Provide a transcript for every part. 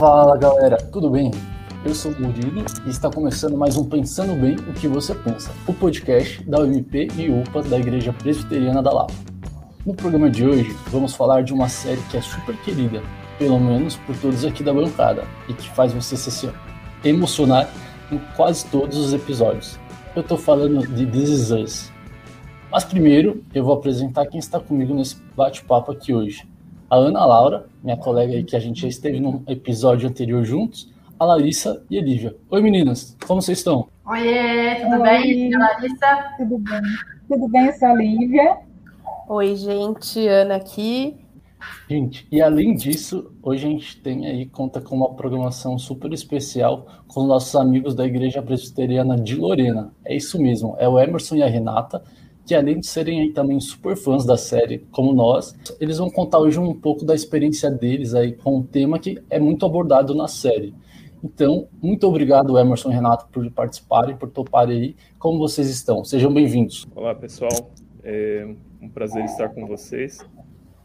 Fala galera, tudo bem? Eu sou o Murilo e está começando mais um Pensando Bem o que você pensa, o podcast da UMP e UPA da Igreja Presbiteriana da Lapa. No programa de hoje, vamos falar de uma série que é super querida, pelo menos por todos aqui da bancada, e que faz você se emocionar em quase todos os episódios. Eu estou falando de This Is Us. Mas primeiro, eu vou apresentar quem está comigo nesse bate-papo aqui hoje a Ana Laura, minha colega aí que a gente já esteve num episódio anterior juntos, a Larissa e a Lívia. Oi meninas, como vocês estão? Oiê, tudo Oi. bem? Larissa? Tudo bem. Tudo bem, eu sou a Lívia. Oi, gente, Ana aqui. Gente, e além disso, hoje a gente tem aí, conta com uma programação super especial com os nossos amigos da Igreja Presbiteriana de Lorena. É isso mesmo, é o Emerson e a Renata, que além de serem aí também super fãs da série, como nós, eles vão contar hoje um pouco da experiência deles aí com um tema que é muito abordado na série. Então, muito obrigado, Emerson e Renato, por participarem, por toparem aí. Como vocês estão? Sejam bem-vindos. Olá, pessoal. É um prazer estar com vocês.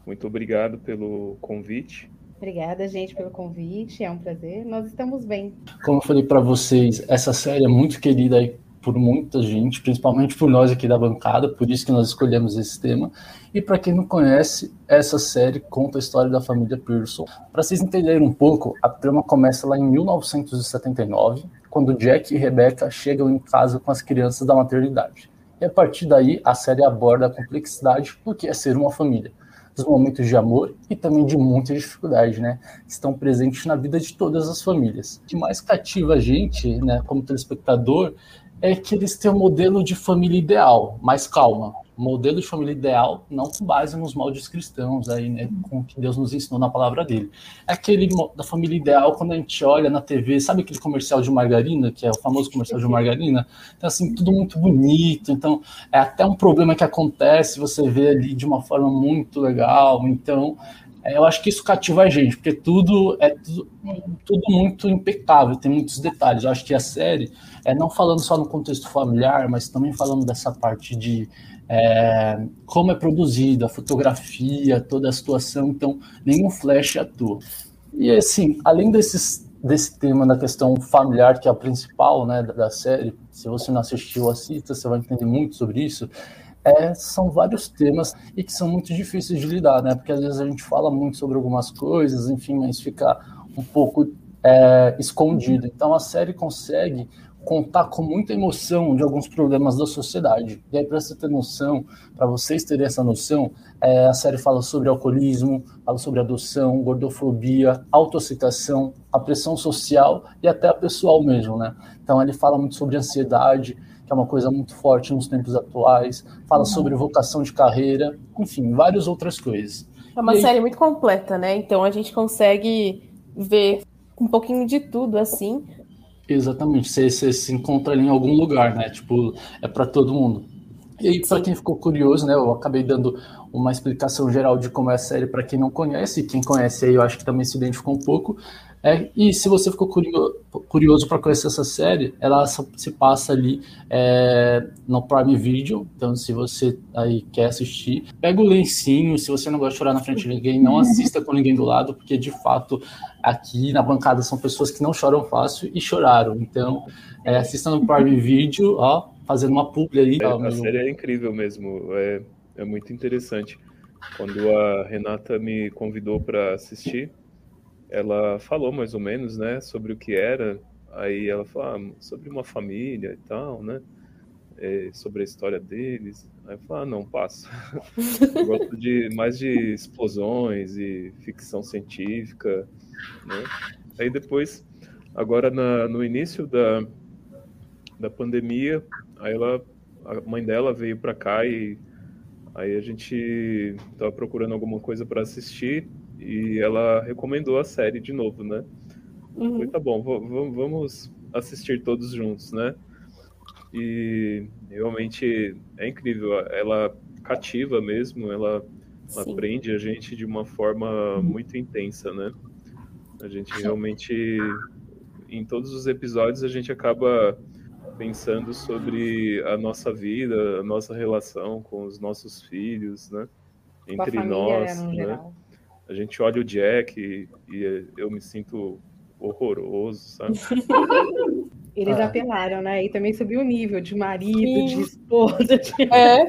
Muito obrigado pelo convite. Obrigada, gente, pelo convite. É um prazer. Nós estamos bem. Como eu falei para vocês, essa série é muito querida aí por muita gente, principalmente por nós aqui da bancada, por isso que nós escolhemos esse tema. E para quem não conhece, essa série conta a história da família Pearson. Para vocês entenderem um pouco, a trama começa lá em 1979, quando Jack e Rebecca chegam em casa com as crianças da maternidade. E a partir daí, a série aborda a complexidade do que é ser uma família, dos momentos de amor e também de muita dificuldade, né? Estão presentes na vida de todas as famílias. O que mais cativa a gente, né, como telespectador, é que eles têm um modelo de família ideal, mas calma, modelo de família ideal não com base nos moldes cristãos aí, né, com o que Deus nos ensinou na palavra dele. É aquele da família ideal quando a gente olha na TV, sabe aquele comercial de margarina, que é o famoso comercial de margarina? Então assim, tudo muito bonito, então é até um problema que acontece, você vê ali de uma forma muito legal, então eu acho que isso cativa a gente, porque tudo é tudo, tudo, muito impecável, tem muitos detalhes. Eu acho que a série, é não falando só no contexto familiar, mas também falando dessa parte de é, como é produzida, a fotografia, toda a situação, então nenhum flash atua. E assim, além desses, desse tema da questão familiar, que é a principal né, da, da série, se você não assistiu, assista, você vai entender muito sobre isso é, são vários temas e que são muito difíceis de lidar, né? Porque às vezes a gente fala muito sobre algumas coisas, enfim, mas fica um pouco é, escondido. Então a série consegue contar com muita emoção de alguns problemas da sociedade. E aí, para você ter noção, para vocês terem essa noção, é, a série fala sobre alcoolismo, fala sobre adoção, gordofobia, autoaceitação, a pressão social e até a pessoal mesmo, né? Então ele fala muito sobre ansiedade, que é uma coisa muito forte nos tempos atuais, fala uhum. sobre vocação de carreira, enfim, várias outras coisas. É uma e série aí... muito completa, né? Então a gente consegue ver um pouquinho de tudo assim. Exatamente, você, você se encontra ali em algum lugar, né? Tipo, é para todo mundo. E aí, para quem ficou curioso, né, eu acabei dando uma explicação geral de como é a série para quem não conhece, e quem conhece aí eu acho que também se identificou um pouco. É, e se você ficou curioso, curioso para conhecer essa série, ela se passa ali é, no Prime Video. Então, se você aí quer assistir, pega o lencinho. Se você não gosta de chorar na frente de ninguém, não assista com ninguém do lado, porque de fato aqui na bancada são pessoas que não choram fácil e choraram. Então, é, assista no Prime Video, ó, fazendo uma publi aí. É, a série é incrível mesmo, é, é muito interessante. Quando a Renata me convidou para assistir, ela falou mais ou menos, né, sobre o que era. Aí ela falou ah, sobre uma família e tal, né, é, sobre a história deles. Aí eu falei, ah, não, passa. eu gosto de mais de explosões e ficção científica, né. Aí depois, agora na, no início da, da pandemia, aí ela, a mãe dela veio para cá e aí a gente estava procurando alguma coisa para assistir e ela recomendou a série de novo, né? Uhum. Falei, tá bom, vamos assistir todos juntos, né? E realmente é incrível, ela cativa mesmo, ela, ela prende a gente de uma forma muito intensa, né? A gente realmente, em todos os episódios, a gente acaba pensando sobre a nossa vida, a nossa relação com os nossos filhos, né? Entre nós, né? Geral a gente olha o Jack e, e, eu me sinto horroroso, sabe? Eles Ah. apelaram, né? E também subiu o nível de marido, Sim. de esposa. De... É,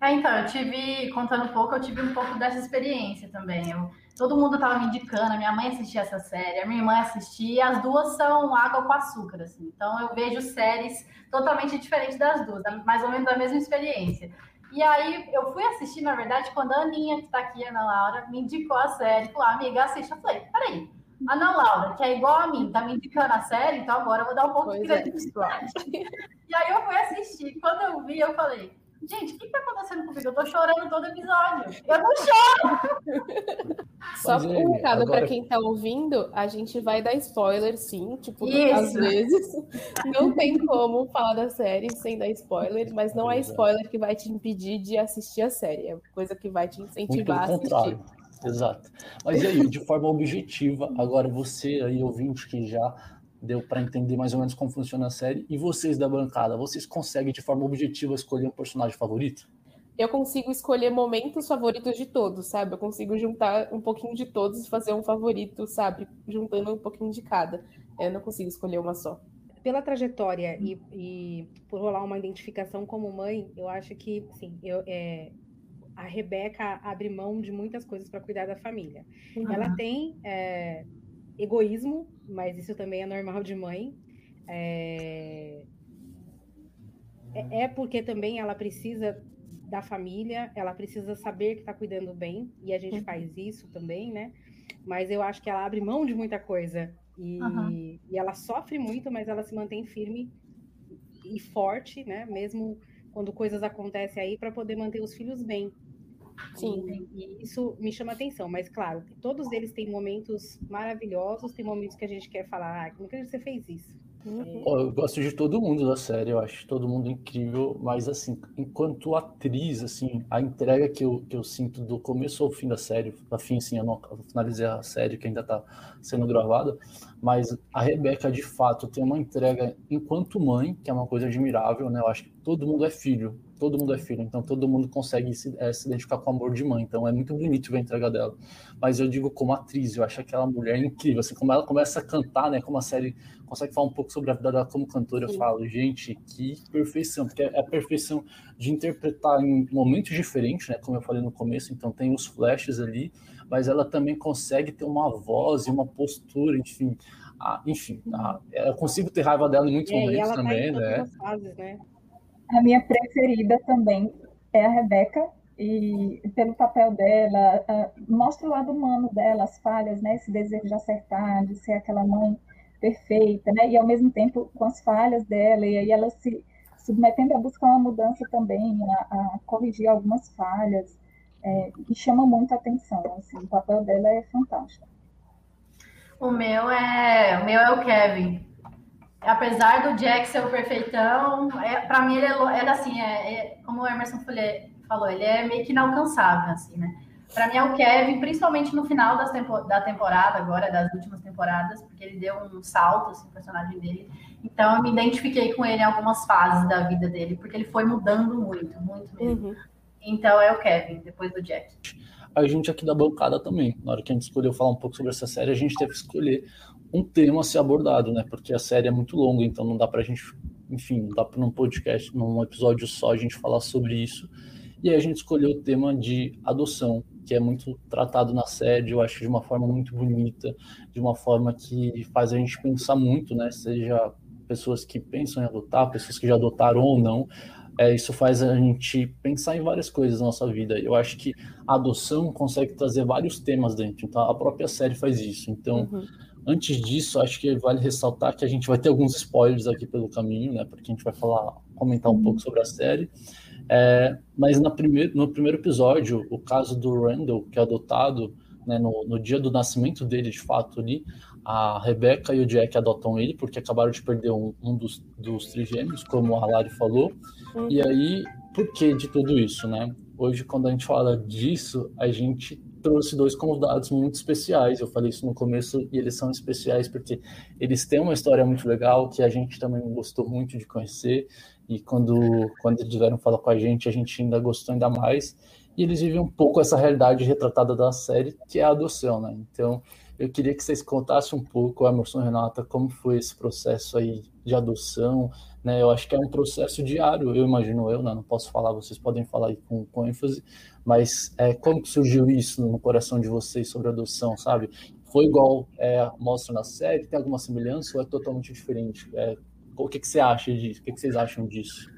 É, então, eu tive, contando um pouco, eu tive um pouco dessa experiência também. Eu, todo mundo tava me indicando, a minha mãe assistia essa série, a minha irmã assistia, e as duas são água com açúcar, assim. Então eu vejo séries totalmente diferentes das duas, mais ou menos da mesma experiência. E aí eu fui assistir, na verdade, quando a Aninha, que tá aqui, Ana Laura, me indicou a série, falou, amiga, assiste. Eu falei, peraí, Ana Laura, que é igual a mim, tá me indicando a série, então agora eu vou dar um pouco de Pois é. credibilidade. E aí eu fui assistir. Quando eu vi, eu falei, gente, o que tá acontecendo comigo? Eu tô chorando todo episódio. Eu não choro. só é, um recado agora- pra quem tá ouvindo, a gente vai dar spoiler, sim. Tipo, Isso. às vezes não tem como falar da série sem dar spoiler, mas não é é. spoiler que vai te impedir de assistir a série. É coisa que vai te Muito pelo incentivar a assistir. contrário. Exato. Mas e aí, de forma objetiva, agora você aí, ouvinte, que já deu para entender mais ou menos como funciona a série, e vocês da bancada, vocês conseguem de forma objetiva escolher um personagem favorito? eu consigo escolher momentos favoritos de todos, sabe? Eu consigo juntar um pouquinho de todos e fazer um favorito, sabe? Juntando um pouquinho de cada. Eu não consigo escolher uma só. Pela trajetória e, e por rolar uma identificação como mãe, eu acho que, sim, eu, é, a Rebeca abre mão de muitas coisas para cuidar da família. Ela tem é, egoísmo, mas isso também é normal de mãe. É, é- é porque também ela precisa da família, ela precisa saber que está cuidando bem, e a gente Uhum. faz isso também, né? Mas eu acho que ela abre mão de muita coisa. E, Aham. e ela sofre muito, mas ela se mantém firme e forte, né? Mesmo quando coisas acontecem aí, para poder manter os filhos bem. Sim. E, isso me chama atenção, mas claro, todos eles têm momentos maravilhosos, tem momentos que a gente quer falar, ah, como que você fez isso? Uhum. Ó, Eu gosto de todo mundo da série, eu acho todo mundo incrível, mas assim, enquanto atriz, assim, a entrega que eu, que eu sinto do começo ao fim da série, a fim, assim, eu não eu finalizei a série que ainda tá sendo gravada, mas a Rebeca, de fato, tem uma entrega enquanto mãe, que é uma coisa admirável, né? Eu acho que todo mundo é filho, todo mundo é filho, então todo mundo consegue se, eh, se identificar com o amor de mãe, então é muito bonito ver a entrega dela. Mas eu digo como atriz, eu acho aquela mulher incrível, assim, como ela começa a cantar, né? Como a série consegue falar um pouco sobre a vida dela como cantora, eu falo, gente, que perfeição, porque é a perfeição de interpretar em momentos diferentes, né? Como eu falei no começo, então tem os flashes ali, mas ela também consegue ter uma voz e uma postura, enfim. a- enfim, a- eu consigo ter raiva dela em muitos É, momentos tá também, em todas né? as fases, né? A minha preferida também é a Rebeca, e pelo papel dela, ah, mostra o lado humano dela, as falhas, né? Esse desejo de acertar, de ser aquela mãe perfeita, né? E ao mesmo tempo com as falhas dela, e aí ela se submetendo a buscar uma mudança também, a, a corrigir algumas falhas, é, e chama muita atenção, assim, o papel dela é fantástico. O meu é, o meu é o Kevin. Apesar do Jack ser o perfeitão, é, para mim ele é, ele, assim, é, é- como o Emerson falou, ele é meio que inalcançável, assim, né? Para mim é o Kevin, principalmente no final das tempo, da temporada agora, das últimas temporadas, porque ele deu um salto, assim, o personagem dele. Então eu me identifiquei com ele em algumas fases da vida dele, porque ele foi mudando muito, muito mesmo. Uhum. Então é o Kevin, depois do Jack. a gente aqui da bancada também. Na hora que a gente escolheu falar um pouco sobre essa série, a gente teve que escolher um tema a ser abordado, né? Porque a série é muito longa, então não dá pra gente, enfim, não dá para num podcast, num episódio só a gente falar sobre isso. E aí a gente escolheu o tema de adoção, que é muito tratado na série, eu acho de uma forma muito bonita, de uma forma que faz a gente pensar muito, né? Seja pessoas que pensam em adotar, pessoas que já adotaram ou não. É, isso faz a gente pensar em várias coisas na nossa vida. Eu acho que a adoção consegue trazer vários temas dentro. Então, a própria série faz isso. Então, Uhum. Antes disso, acho que vale ressaltar que a gente vai ter alguns spoilers aqui pelo caminho, né? Porque a gente vai falar, comentar um pouco sobre a série. É, mas primeir, no primeiro episódio, o caso do Randall, que é adotado, né, no, no dia do nascimento dele, de fato, ali, a Rebecca e o Jack adotam ele, porque acabaram de perder um, um dos, dos trigêmeos, como a Lari falou. Uhum. E aí, por que de tudo isso, né? Hoje, quando a gente fala disso, a gente trouxe dois convidados muito especiais. Eu falei isso no começo e eles são especiais porque eles têm uma história muito legal que a gente também gostou muito de conhecer. E quando, quando eles vieram falar com a gente, a gente ainda gostou ainda mais. E eles vivem um pouco essa realidade retratada da série, que é a adoção, né? Então, Eu queria que vocês contassem um pouco, Emerson Renata, como foi esse processo aí de adoção, né? Eu acho que é um processo diário, eu imagino eu, né? Não posso falar, vocês podem falar aí com, com ênfase, mas é, como que surgiu isso no coração de vocês sobre adoção, sabe? Foi igual é, mostra na série? Tem alguma semelhança ou é totalmente diferente? É, o que, que você acha disso? O que, que vocês acham disso?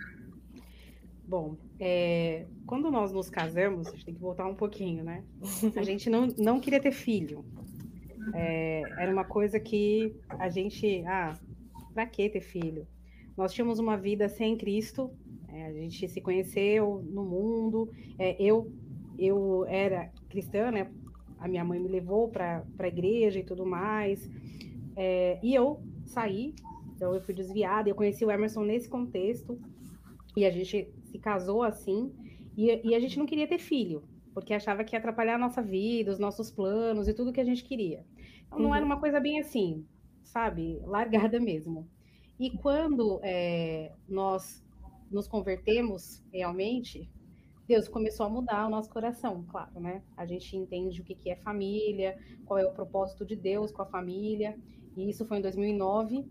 Bom, é, quando nós nos casamos, a gente tem que voltar um pouquinho, né? A gente não, não queria ter filho. É, era uma coisa que a gente, ah, pra que ter filho? Nós tínhamos uma vida sem Cristo, é, a gente se conheceu no mundo. É, eu, eu era cristã, né? A minha mãe me levou para a igreja e tudo mais. É, e eu saí, então eu fui desviada. Eu conheci o Emerson nesse contexto e a gente se casou assim, e, e a gente não queria ter filho, porque achava que ia atrapalhar a nossa vida, os nossos planos e tudo que a gente queria. Então não uhum. era uma coisa bem assim, sabe, largada mesmo. E quando é, nós nos convertemos realmente, Deus começou a mudar o nosso coração, claro, né? A gente entende o que, que é família, qual é o propósito de Deus com a família, e isso foi em 2009.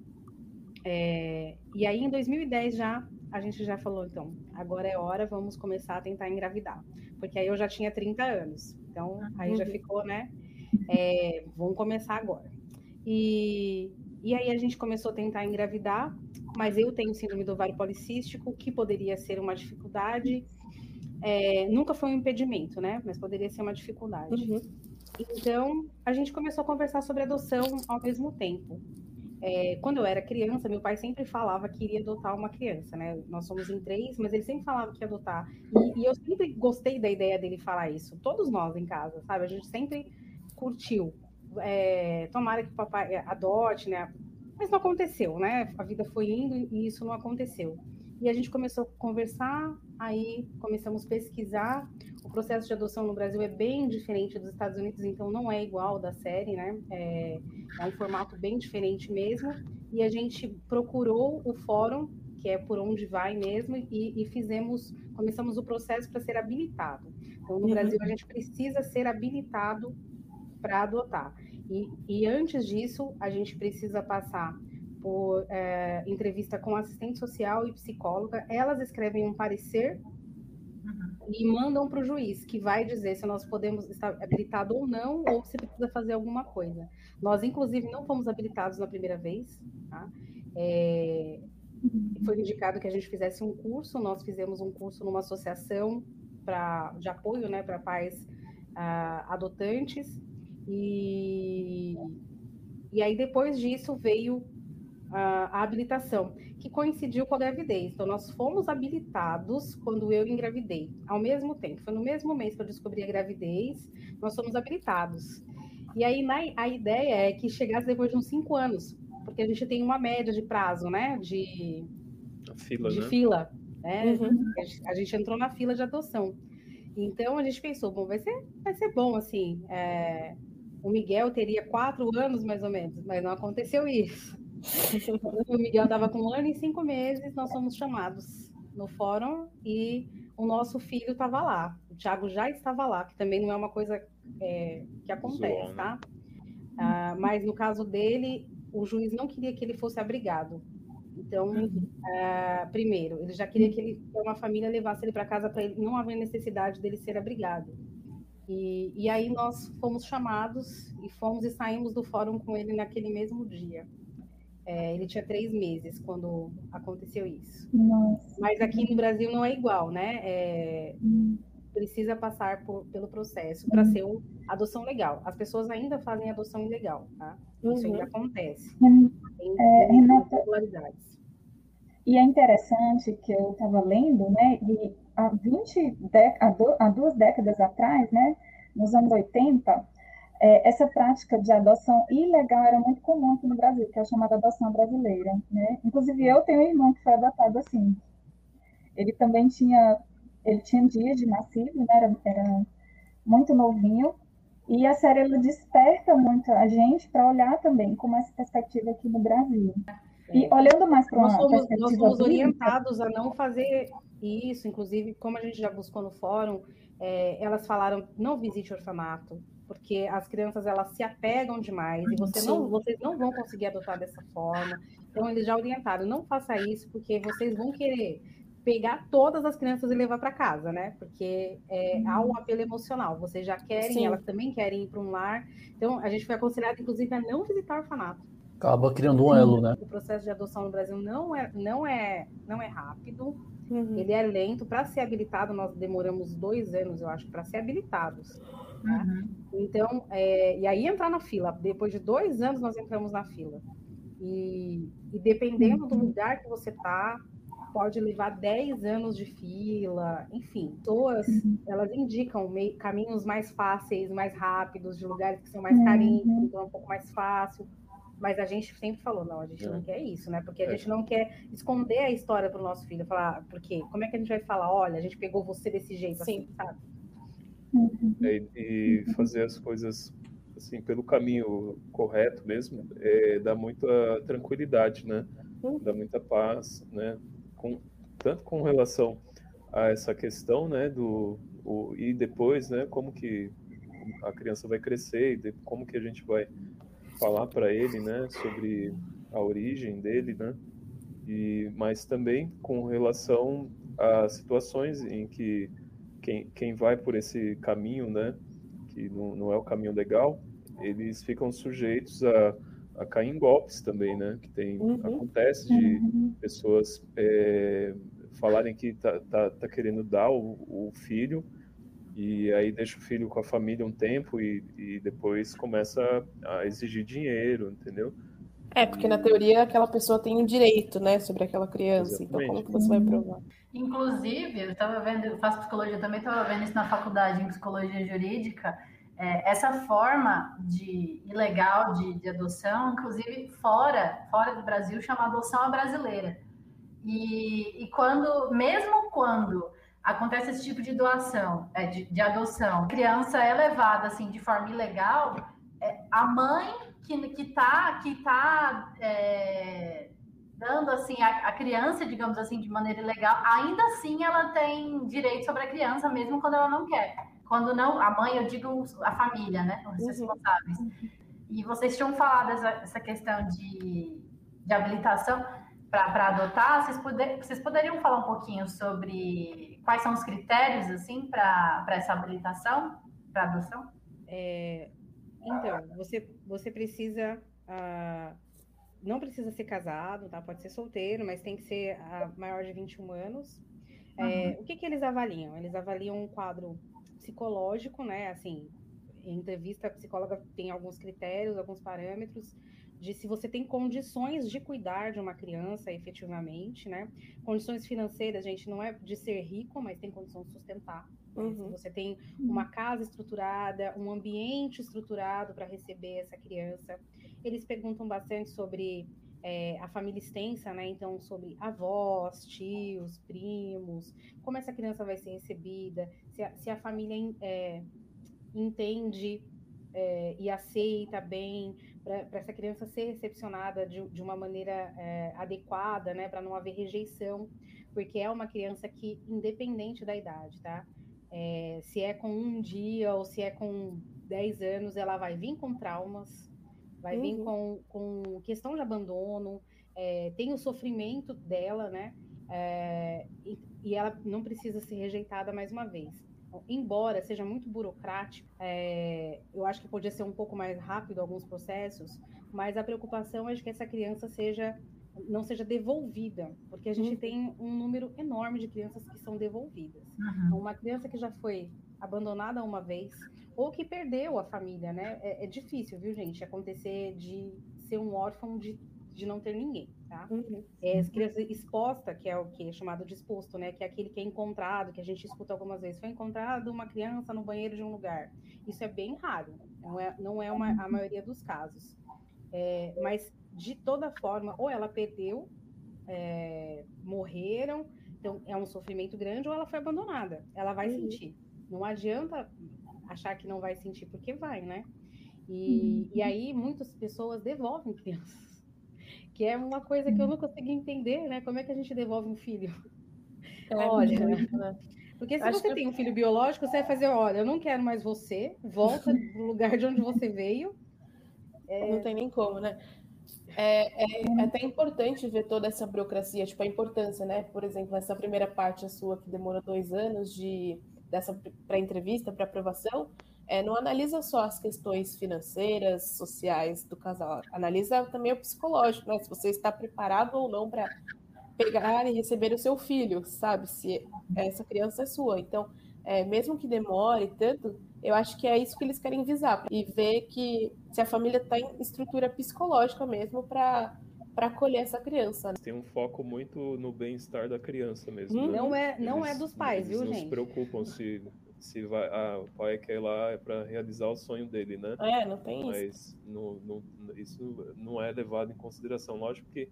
É, e aí, em 2010 já, a gente já falou, então, agora é hora, vamos começar a tentar engravidar. Porque aí eu já tinha 30 anos. Então, aí já ficou, né? É, vamos começar agora. E, e aí a gente começou a tentar engravidar, mas eu tenho síndrome do ovário policístico, que poderia ser uma dificuldade. É, nunca foi um impedimento, né? Mas poderia ser uma dificuldade. Uhum. Então, a gente começou a conversar sobre adoção ao mesmo tempo. É, quando eu era criança, meu pai sempre falava que iria adotar uma criança, né? Nós somos em três, mas ele sempre falava que ia adotar. E, e, eu sempre gostei da ideia dele falar isso. Todos nós em casa, sabe? A gente sempre curtiu. É, tomara que o papai adote, né? Mas não aconteceu, né? A vida foi indo e isso não aconteceu. E a gente começou a conversar, aí começamos a pesquisar. O processo de adoção no Brasil é bem diferente dos Estados Unidos, então não é igual da série, né? É, é um formato bem diferente mesmo. E a gente procurou o fórum, que é por onde vai mesmo, e, e fizemos, começamos o processo para ser habilitado. Então, no uhum. Brasil, a gente precisa ser habilitado para adotar. E, e antes disso, a gente precisa passar por é, entrevista com assistente social e psicóloga. Elas escrevem um parecer uhum. e mandam para o juiz, que vai dizer se nós podemos estar habilitado ou não, ou se precisa fazer alguma coisa. Nós, inclusive, não fomos habilitados na primeira vez. Tá? É, foi indicado que a gente fizesse um curso, nós fizemos um curso numa associação pra, de apoio né, para pais uh, adotantes, e, e aí depois disso veio a, habilitação, que coincidiu com a gravidez. Então, nós fomos habilitados quando eu engravidei, ao mesmo tempo. Foi no mesmo mês que eu descobri a gravidez, nós fomos habilitados. E aí, na, a ideia é que chegasse depois de uns cinco anos, porque a gente tem uma média de prazo, né? De fila, de né? fila né? Uhum. A gente entrou na fila de adoção. Então, a gente pensou, bom, vai ser, vai ser bom, assim, é, o Miguel teria quatro anos, mais ou menos, mas não aconteceu isso. o Miguel estava com um ano e cinco meses, nós fomos chamados no fórum e o nosso filho estava lá. O Thiago já estava lá, que também não é uma coisa é, que acontece, tá? Ah, mas no caso dele, o juiz não queria que ele fosse abrigado. Então, ah, primeiro, ele já queria que ele, uma família levasse ele para casa para ele não haver necessidade dele ser abrigado. E, e aí nós fomos chamados e fomos e saímos do fórum com ele naquele mesmo dia. É, ele tinha três meses quando aconteceu isso. Nossa. Mas aqui no Brasil não é igual, né? É, hum. Precisa passar por, pelo processo para hum. ser uma adoção legal. As pessoas ainda fazem adoção ilegal, tá? Isso uhum. ainda acontece. Hum. Tem, é, Renata, e é interessante que eu estava lendo, né? E há 20, há duas décadas atrás, né? Nos anos 80, é, essa prática de adoção ilegal era muito comum aqui no Brasil, que é a chamada adoção brasileira. Né? Inclusive, eu tenho um irmão que foi adotado assim. Ele também tinha, ele tinha dias de nascido, né? era, era muito novinho, e a série ela desperta muito a gente para olhar também como essa perspectiva aqui no Brasil. E olhando mais para uma nós somos, nós somos orientados a não fazer isso, inclusive, como a gente já buscou no fórum, é, elas falaram, não visite orfanato, porque as crianças elas se apegam demais e você não, vocês não vão conseguir adotar dessa forma. Então eles já orientaram, não faça isso porque vocês vão querer pegar todas as crianças e levar para casa, né? Porque é, há um apelo emocional. Vocês já querem, Sim. elas também querem ir para um lar. Então a gente foi aconselhado, inclusive, a não visitar orfanato. Acaba criando um elo, né? O processo de adoção no Brasil não é, não é, não é rápido. Uhum. Ele é lento. Para ser habilitado, nós demoramos dois anos, eu acho, para ser habilitados. Né? Uhum. Então, é, e aí entrar na fila. Depois de dois anos, nós entramos na fila. E, e dependendo uhum. do lugar que você está, pode levar 10 anos de fila, enfim, pessoas, uhum. elas indicam meio, caminhos mais fáceis, mais rápidos, de lugares que são mais carinhos, uhum. então é um pouco mais fácil. Mas a gente sempre falou, não, a gente é. não quer isso, né? Porque a é. gente não quer esconder a história para o nosso filho, falar, porque como é que a gente vai falar, olha, a gente pegou você desse jeito, Sim. assim, sabe? É, e fazer as coisas assim pelo caminho correto mesmo é, dá muita tranquilidade, né? Uhum. Dá muita paz, né? com, tanto com relação a essa questão, né, do o, e depois, né, como que a criança vai crescer e de, como que a gente vai falar para ele, né, sobre a origem dele, né, e mas também com relação a situações em que quem, quem vai por esse caminho, né, que não, não é o caminho legal, eles ficam sujeitos a a cair em golpes também, né? Que tem uhum. acontece de uhum. pessoas é, falarem que tá, tá, tá, querendo dar o, o, filho e aí deixa o filho com a família um tempo e, e depois começa a exigir dinheiro, entendeu? É, porque na teoria aquela pessoa tem um direito, né, sobre aquela criança. Exatamente. Então, como que você vai provar? Inclusive, eu estava vendo, eu faço psicologia também, estava vendo isso na faculdade em psicologia jurídica é, essa forma de ilegal de, de, adoção, inclusive fora, fora do Brasil, chama adoção à brasileira. E, e quando, mesmo quando acontece esse tipo de doação, é, de, de, adoção, a criança é levada assim de forma ilegal, é, a mãe que que está que tá, é, dando assim a, a, criança, digamos assim, de maneira ilegal, ainda assim ela tem direito sobre a criança, mesmo quando ela não quer. Quando não, a mãe, eu digo a família, né? Os uhum. responsáveis. E vocês tinham falado essa, essa questão de, de habilitação para adotar. Vocês, poder, vocês poderiam falar um pouquinho sobre quais são os critérios, assim, para essa habilitação, para adoção? É, então, você, você precisa. Uh, não precisa ser casado, tá? Pode ser solteiro, mas tem que ser uh, maior de 21 anos. É, uhum. É, o que, que eles avaliam? Eles avaliam um quadro psicológico, né? Assim, em entrevista, a psicóloga tem alguns critérios, alguns parâmetros de se você tem condições de cuidar de uma criança efetivamente, né? Condições financeiras, gente, não é de ser rico, mas tem condição de sustentar. Né? Uhum. Se você tem uma casa estruturada, um ambiente estruturado para receber essa criança. Eles perguntam bastante sobre é, a família extensa, né? Então, sobre avós, tios, primos, como essa criança vai ser recebida, se a, se a família é, entende é, e aceita bem para essa criança ser recepcionada de, de uma maneira é, adequada, né? Para não haver rejeição, porque é uma criança que, independente da idade, tá? É, se é com um dia ou se é com 10 anos, ela vai vir com traumas, vai uhum. vir com, com questão de abandono, é, tem o sofrimento dela, né? É, e, e, ela não precisa ser rejeitada mais uma vez. Embora seja muito burocrático, é, eu acho que podia ser um pouco mais rápido alguns processos, mas a preocupação é de que essa criança seja não seja devolvida, porque a gente uhum. tem um número enorme de crianças que são devolvidas. Uhum. Uma criança que já foi abandonada uma vez, ou que perdeu a família, né? É, é, difícil, viu, gente, acontecer de ser um órfão de, de não ter ninguém, tá? Uhum. É, as crianças exposta, que é o que é chamado de exposto, né? Que é aquele que é encontrado, que a gente escuta algumas vezes. Foi encontrado uma criança no banheiro de um lugar. Isso é bem raro, não é, não é uma, a maioria dos casos. É, mas, de toda forma, ou ela perdeu, é, morreram, então é um sofrimento grande, ou ela foi abandonada. Ela vai uhum. sentir. Não adianta achar que não vai sentir, porque vai, né? E, uhum. e aí muitas pessoas devolvem crianças, que é uma coisa que eu não consegui entender, né? Como é que a gente devolve um filho? É, Olha, né? Porque se Acho você tem um filho biológico, você vai fazer, olha, eu não quero mais você, volta pro lugar de onde você veio. Não tem nem como, né? É, é até importante ver toda essa burocracia, tipo, a importância, né? Por exemplo, essa primeira parte a sua que demorou dois anos de dessa pré-entrevista para aprovação, é, não analisa só as questões financeiras, sociais do casal, analisa também o psicológico, né? Se você está preparado ou não para pegar e receber o seu filho, sabe? Se essa criança é sua. Então, é, mesmo que demore tanto, eu acho que é isso que eles querem visar e ver que se a família está em estrutura psicológica mesmo para para acolher essa criança. né? Tem um foco muito no bem-estar da criança mesmo. Hum, né? Não é, não Eles- é dos pais, eles viu, não se gente? preocupam se, se vai, ah, o pai quer ir lá é para realizar o sonho dele, né? É, não tem isso. Mas não, não- isso não é levado em consideração. Lógico que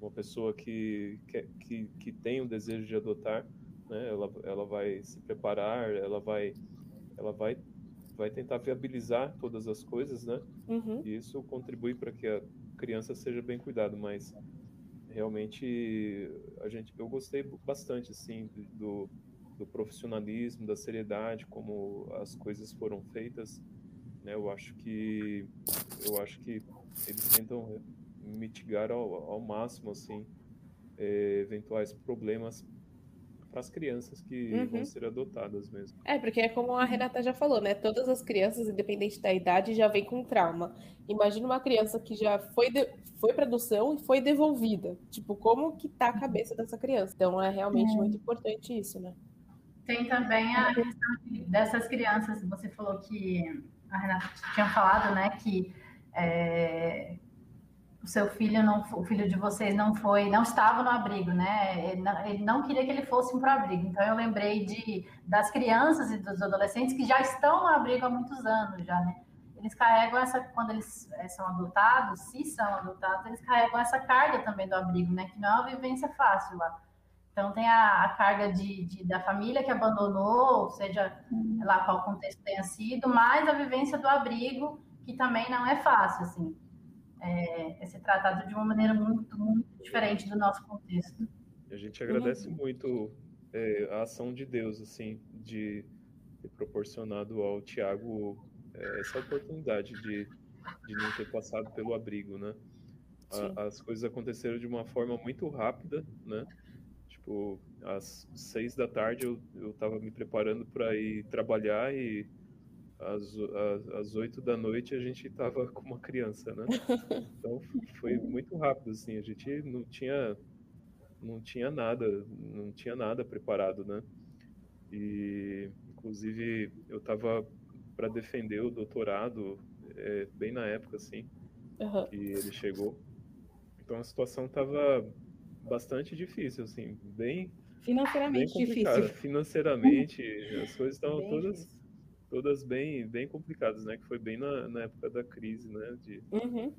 uma pessoa que, que, que, que tem o desejo de adotar, né, ela, ela vai se preparar, ela vai, ela vai, vai tentar viabilizar todas as coisas, né? Uhum. E isso contribui para que a criança seja bem cuidada, mas realmente a gente, eu gostei bastante assim do, do profissionalismo, da seriedade, como as coisas foram feitas. Né? Eu acho que eu acho que eles tentam mitigar ao, ao máximo assim eh, eventuais problemas para as crianças que Uhum. vão ser adotadas mesmo. É, porque é como a Renata já falou, né? Todas as crianças, independente da idade, já vêm com trauma. Imagina uma criança que já foi, de... foi para adoção e foi devolvida. Tipo, como que tá a cabeça dessa criança? Então é realmente muito importante isso, né? Tem também a questão de- dessas crianças, você falou que a Renata tinha falado, né, que é, o seu filho não, o filho de vocês não foi, não estava no abrigo, né? Ele não, ele não queria que ele fosse para o abrigo. Então eu lembrei de das crianças e dos adolescentes que já estão no abrigo há muitos anos já, né? Eles carregam essa quando eles eh, são adotados, se são adotados, eles carregam essa carga também do abrigo, né? Que não é uma vivência fácil lá. Então tem a, a carga de, de- da família que abandonou, seja lá qual contexto tenha sido, mais a vivência do abrigo, que também não é fácil, assim. É, é ser tratado de uma maneira muito, muito diferente do nosso contexto. A gente agradece muito é, a ação de Deus, assim, de ter proporcionado ao Tiago é, essa oportunidade de, de não ter passado pelo abrigo, né? A- as coisas aconteceram de uma forma muito rápida, né? Tipo, às seis da tarde eu, eu tava me preparando para ir trabalhar e às, às, às oito da noite a gente tava com uma criança, né? Então foi muito rápido, assim, a gente não tinha não tinha nada, não tinha nada preparado, né? E inclusive eu estava para defender o doutorado é, bem na época assim Aham. que ele chegou. Então a situação estava bastante difícil, assim, bem bem Financeiramente complicada. difícil. Financeiramente as coisas estavam Bem todas difícil. todas bem bem complicadas, né? Que foi bem na, na época da crise, né? De Uhum.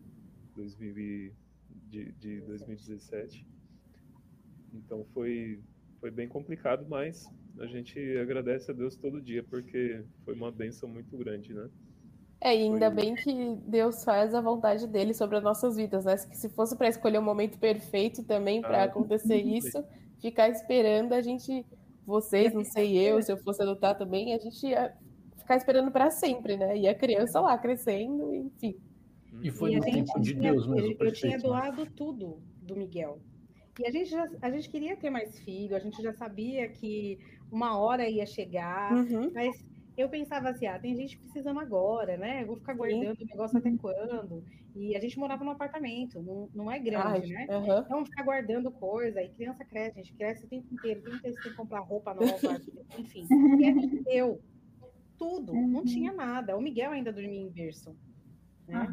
2000 e- de, de 2017. Então foi, foi bem complicado, mas a gente agradece a Deus todo dia, porque foi uma benção muito grande, né? É, e ainda Foi- bem que Deus faz a vontade dele sobre as nossas vidas, né? Que se fosse para escolher o momento perfeito também para Ah, acontecer isso, ficar esperando a gente, vocês, não sei eu, se eu fosse adotar também, a gente ia ficar esperando para sempre, né? E a criança lá crescendo, enfim. E foi E no tempo de tinha- Deus mesmo. Eu, eu tinha né? doado tudo do Miguel. E a gente, já, a gente queria ter mais filho, a gente já sabia que uma hora ia chegar, Uhum. mas eu pensava assim, ah, tem gente precisando agora, né? Eu vou ficar guardando o negócio até quando? E a gente morava num apartamento, não, não é grande, Ai, né? Então, ficar guardando coisa, e criança cresce, a gente cresce o tempo inteiro, inteiro você tem que comprar roupa nova, enfim. E a gente deu tudo, não tinha nada. O Miguel ainda dormia em berço, né?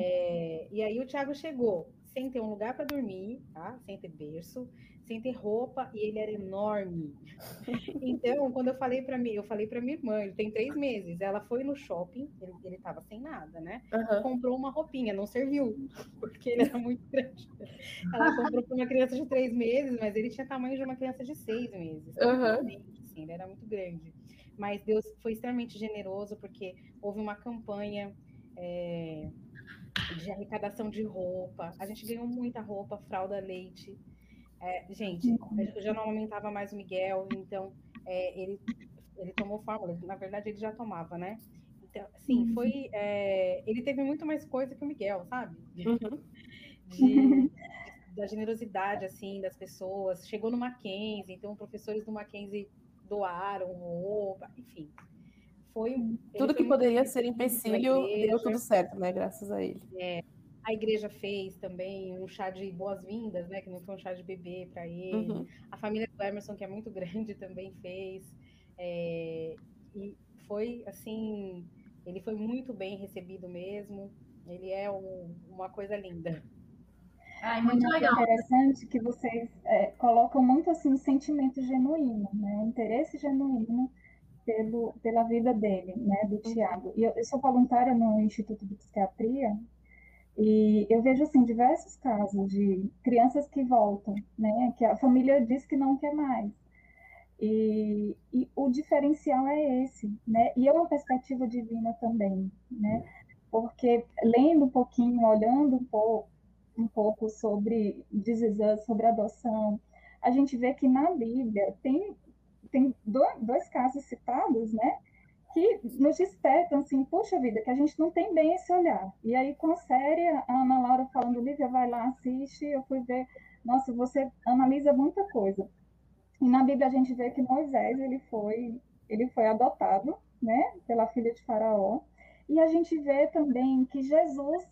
É, e aí o Thiago chegou sem ter um lugar para dormir, tá? Sem ter berço, sem ter roupa, e ele era enorme. Então, quando eu falei para mim, eu falei para minha irmã, ele tem três meses, ela foi no shopping, ele, ele tava sem nada, né? aham. comprou uma roupinha, não serviu, porque ele era muito grande. Ela comprou para uma criança de três meses, mas ele tinha tamanho de uma criança de seis meses. Assim, ele era muito grande. Mas Deus foi extremamente generoso, porque houve uma campanha é, de arrecadação de roupa. A gente ganhou muita roupa, fralda, leite. É, gente, eu já não amamentava mais o Miguel, então é, ele, ele tomou fórmula, na verdade ele já tomava, né? Então, sim, uhum. foi. É, ele teve muito mais coisa que o Miguel, sabe? Uhum. De, da generosidade, assim, das pessoas. Chegou no Mackenzie, então professores do Mackenzie doaram roupa, enfim. Foi. Tudo que poderia ser empecilho deu tudo certo, né? Graças a ele. É, a igreja fez também um chá de boas-vindas, né? Que não foi um chá de bebê para ele. Uhum. A família do Emerson, que é muito grande, também fez. É, e foi assim, ele foi muito bem recebido mesmo. Ele é um, uma coisa linda. Ai, muito legal. É interessante que vocês é, colocam muito assim sentimento genuíno, né? Interesse genuíno pelo, pela vida dele, né? Do uhum. Tiago. E eu, eu sou voluntária no Instituto de Psiquiatria e eu vejo assim diversos casos de crianças que voltam, né? Que a família diz que não quer mais. E, e, o diferencial é esse, né? E é uma perspectiva divina também, né? Porque lendo um pouquinho, olhando um pouco, um pouco sobre desexame, sobre adoção, a gente vê que na Bíblia tem, tem dois casos citados, né? Que nos despertam assim, puxa vida, que a gente não tem bem esse olhar. E aí, com a série, a Ana Laura falando, Lívia, vai lá, assiste, eu fui ver, nossa, você analisa muita coisa. E na Bíblia a gente vê que Moisés ele foi ele foi adotado, né, pela filha de Faraó. E a gente vê também que Jesus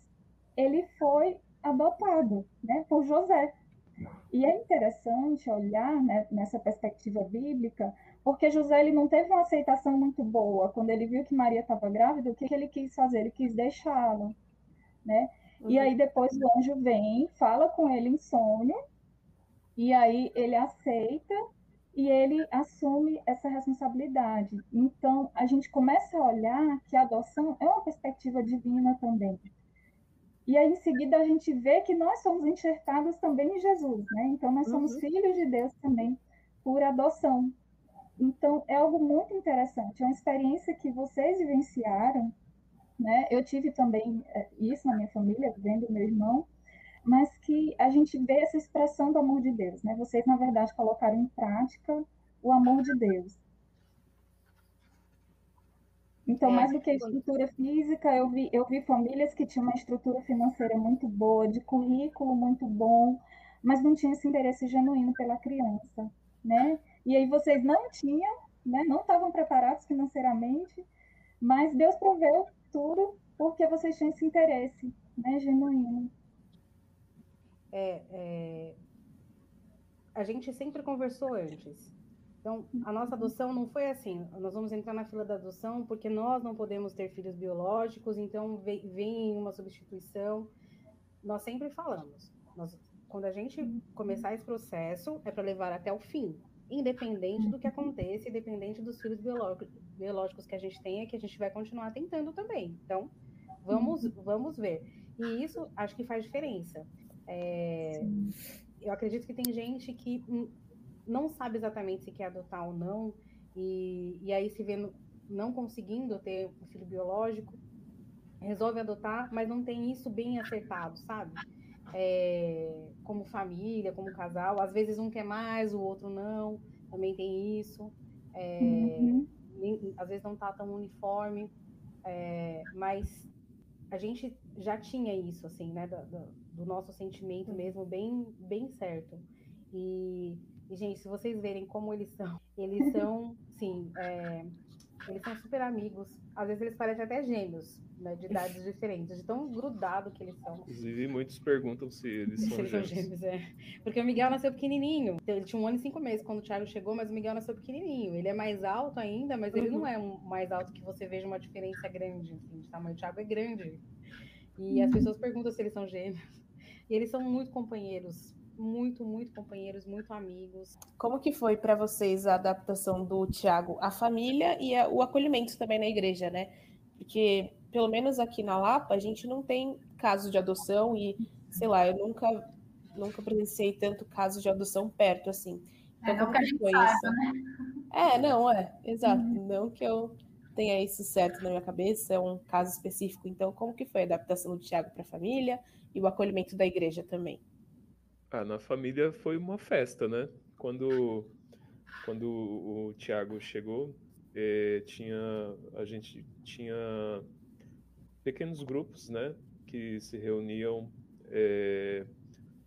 ele foi adotado, né, por José. E é interessante olhar né, nessa perspectiva bíblica, porque José ele não teve uma aceitação muito boa quando ele viu que Maria estava grávida. O que, que ele quis fazer? Ele quis deixá-la, né? Uhum. E aí depois o anjo vem, fala com ele em sonho, e aí ele aceita e ele assume essa responsabilidade. Então, a gente começa a olhar que a adoção é uma perspectiva divina também. E aí, em seguida, a gente vê que nós somos enxertados também em Jesus, né? Então, nós somos uhum. filhos de Deus também por adoção. Então, é algo muito interessante. É uma experiência que vocês vivenciaram, né? Eu tive também é, isso na minha família, vendo meu irmão, mas que a gente vê essa expressão do amor de Deus, né? Vocês, na verdade, colocaram em prática o amor de Deus. Então, é, mais do que a estrutura física, eu vi, eu vi famílias que tinham uma estrutura financeira muito boa, de currículo muito bom, mas não tinha esse interesse genuíno pela criança, né? E aí vocês não tinham, né? Não estavam preparados financeiramente, mas Deus proveu tudo porque vocês tinham esse interesse, né? Genuíno é, é, a gente sempre conversou antes. Então, a nossa adoção não foi assim. Nós vamos entrar na fila da adoção porque nós não podemos ter filhos biológicos, então vem, uma substituição. Nós sempre falamos. Nós, quando a gente começar esse processo, é para levar até o fim, independente do que aconteça, independente dos filhos biológicos que a gente tenha, que a gente vai continuar tentando também. Então, vamos, vamos ver. E isso acho que faz diferença. É, eu acredito que tem gente que não sabe exatamente se quer adotar ou não, e, e aí se vê não conseguindo ter um filho biológico, resolve adotar, mas não tem isso bem acertado, sabe? É, como família, como casal, às vezes um quer mais, o outro não, também tem isso. É, uhum. nem, às vezes não tá tão uniforme, é, mas a gente já tinha isso, assim, né, do, do, do nosso sentimento mesmo bem, bem certo. E, e, gente, se vocês verem como eles são, eles são, sim, é, eles são super amigos. Às vezes eles parecem até gêmeos, né, de idades diferentes, de tão grudado que eles são. Inclusive, muitos perguntam se eles são, eles gêmeos. gêmeos. É. Porque o Miguel nasceu pequenininho. Ele tinha um ano e cinco meses quando o Thiago chegou, mas o Miguel nasceu pequenininho. Ele é mais alto ainda, mas ele não é um mais alto que você veja uma diferença grande assim, de tamanho. O Thiago é grande. E as pessoas perguntam se eles são gêmeos. E eles são muito companheiros, muito, muito companheiros, muito amigos. Como que foi para vocês a adaptação do Tiago à família e a, o acolhimento também na igreja, né? Porque, pelo menos aqui na Lapa, a gente não tem caso de adoção e, sei lá, eu nunca, nunca presenciei tanto caso de adoção perto, assim. Então, é, como que foi sabe, isso? Né? É, não, é, exato. Uhum. Não que eu tenha isso certo na minha cabeça, é um caso específico. Então, como que foi a adaptação do Tiago para a família e o acolhimento da igreja também? Ah, na família foi uma festa, né? Quando quando o, Tiago chegou, é, tinha a gente tinha pequenos grupos, né, que se reuniam é,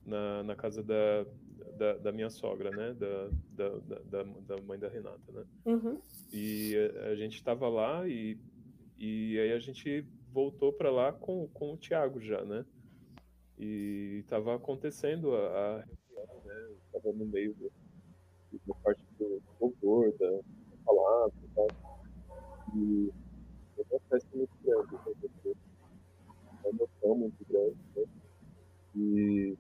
na, na casa da, da, da, minha sogra, né, da, da, da, da mãe da Renata, né, uhum. e a, a gente estava lá e, e aí a gente voltou para lá com, com o Tiago já, né, e estava acontecendo a, a reunião, né, no meio do, da parte do louvor, da, palavra e tal, e é festa muito grande, né, uma emoção muito grande, né? E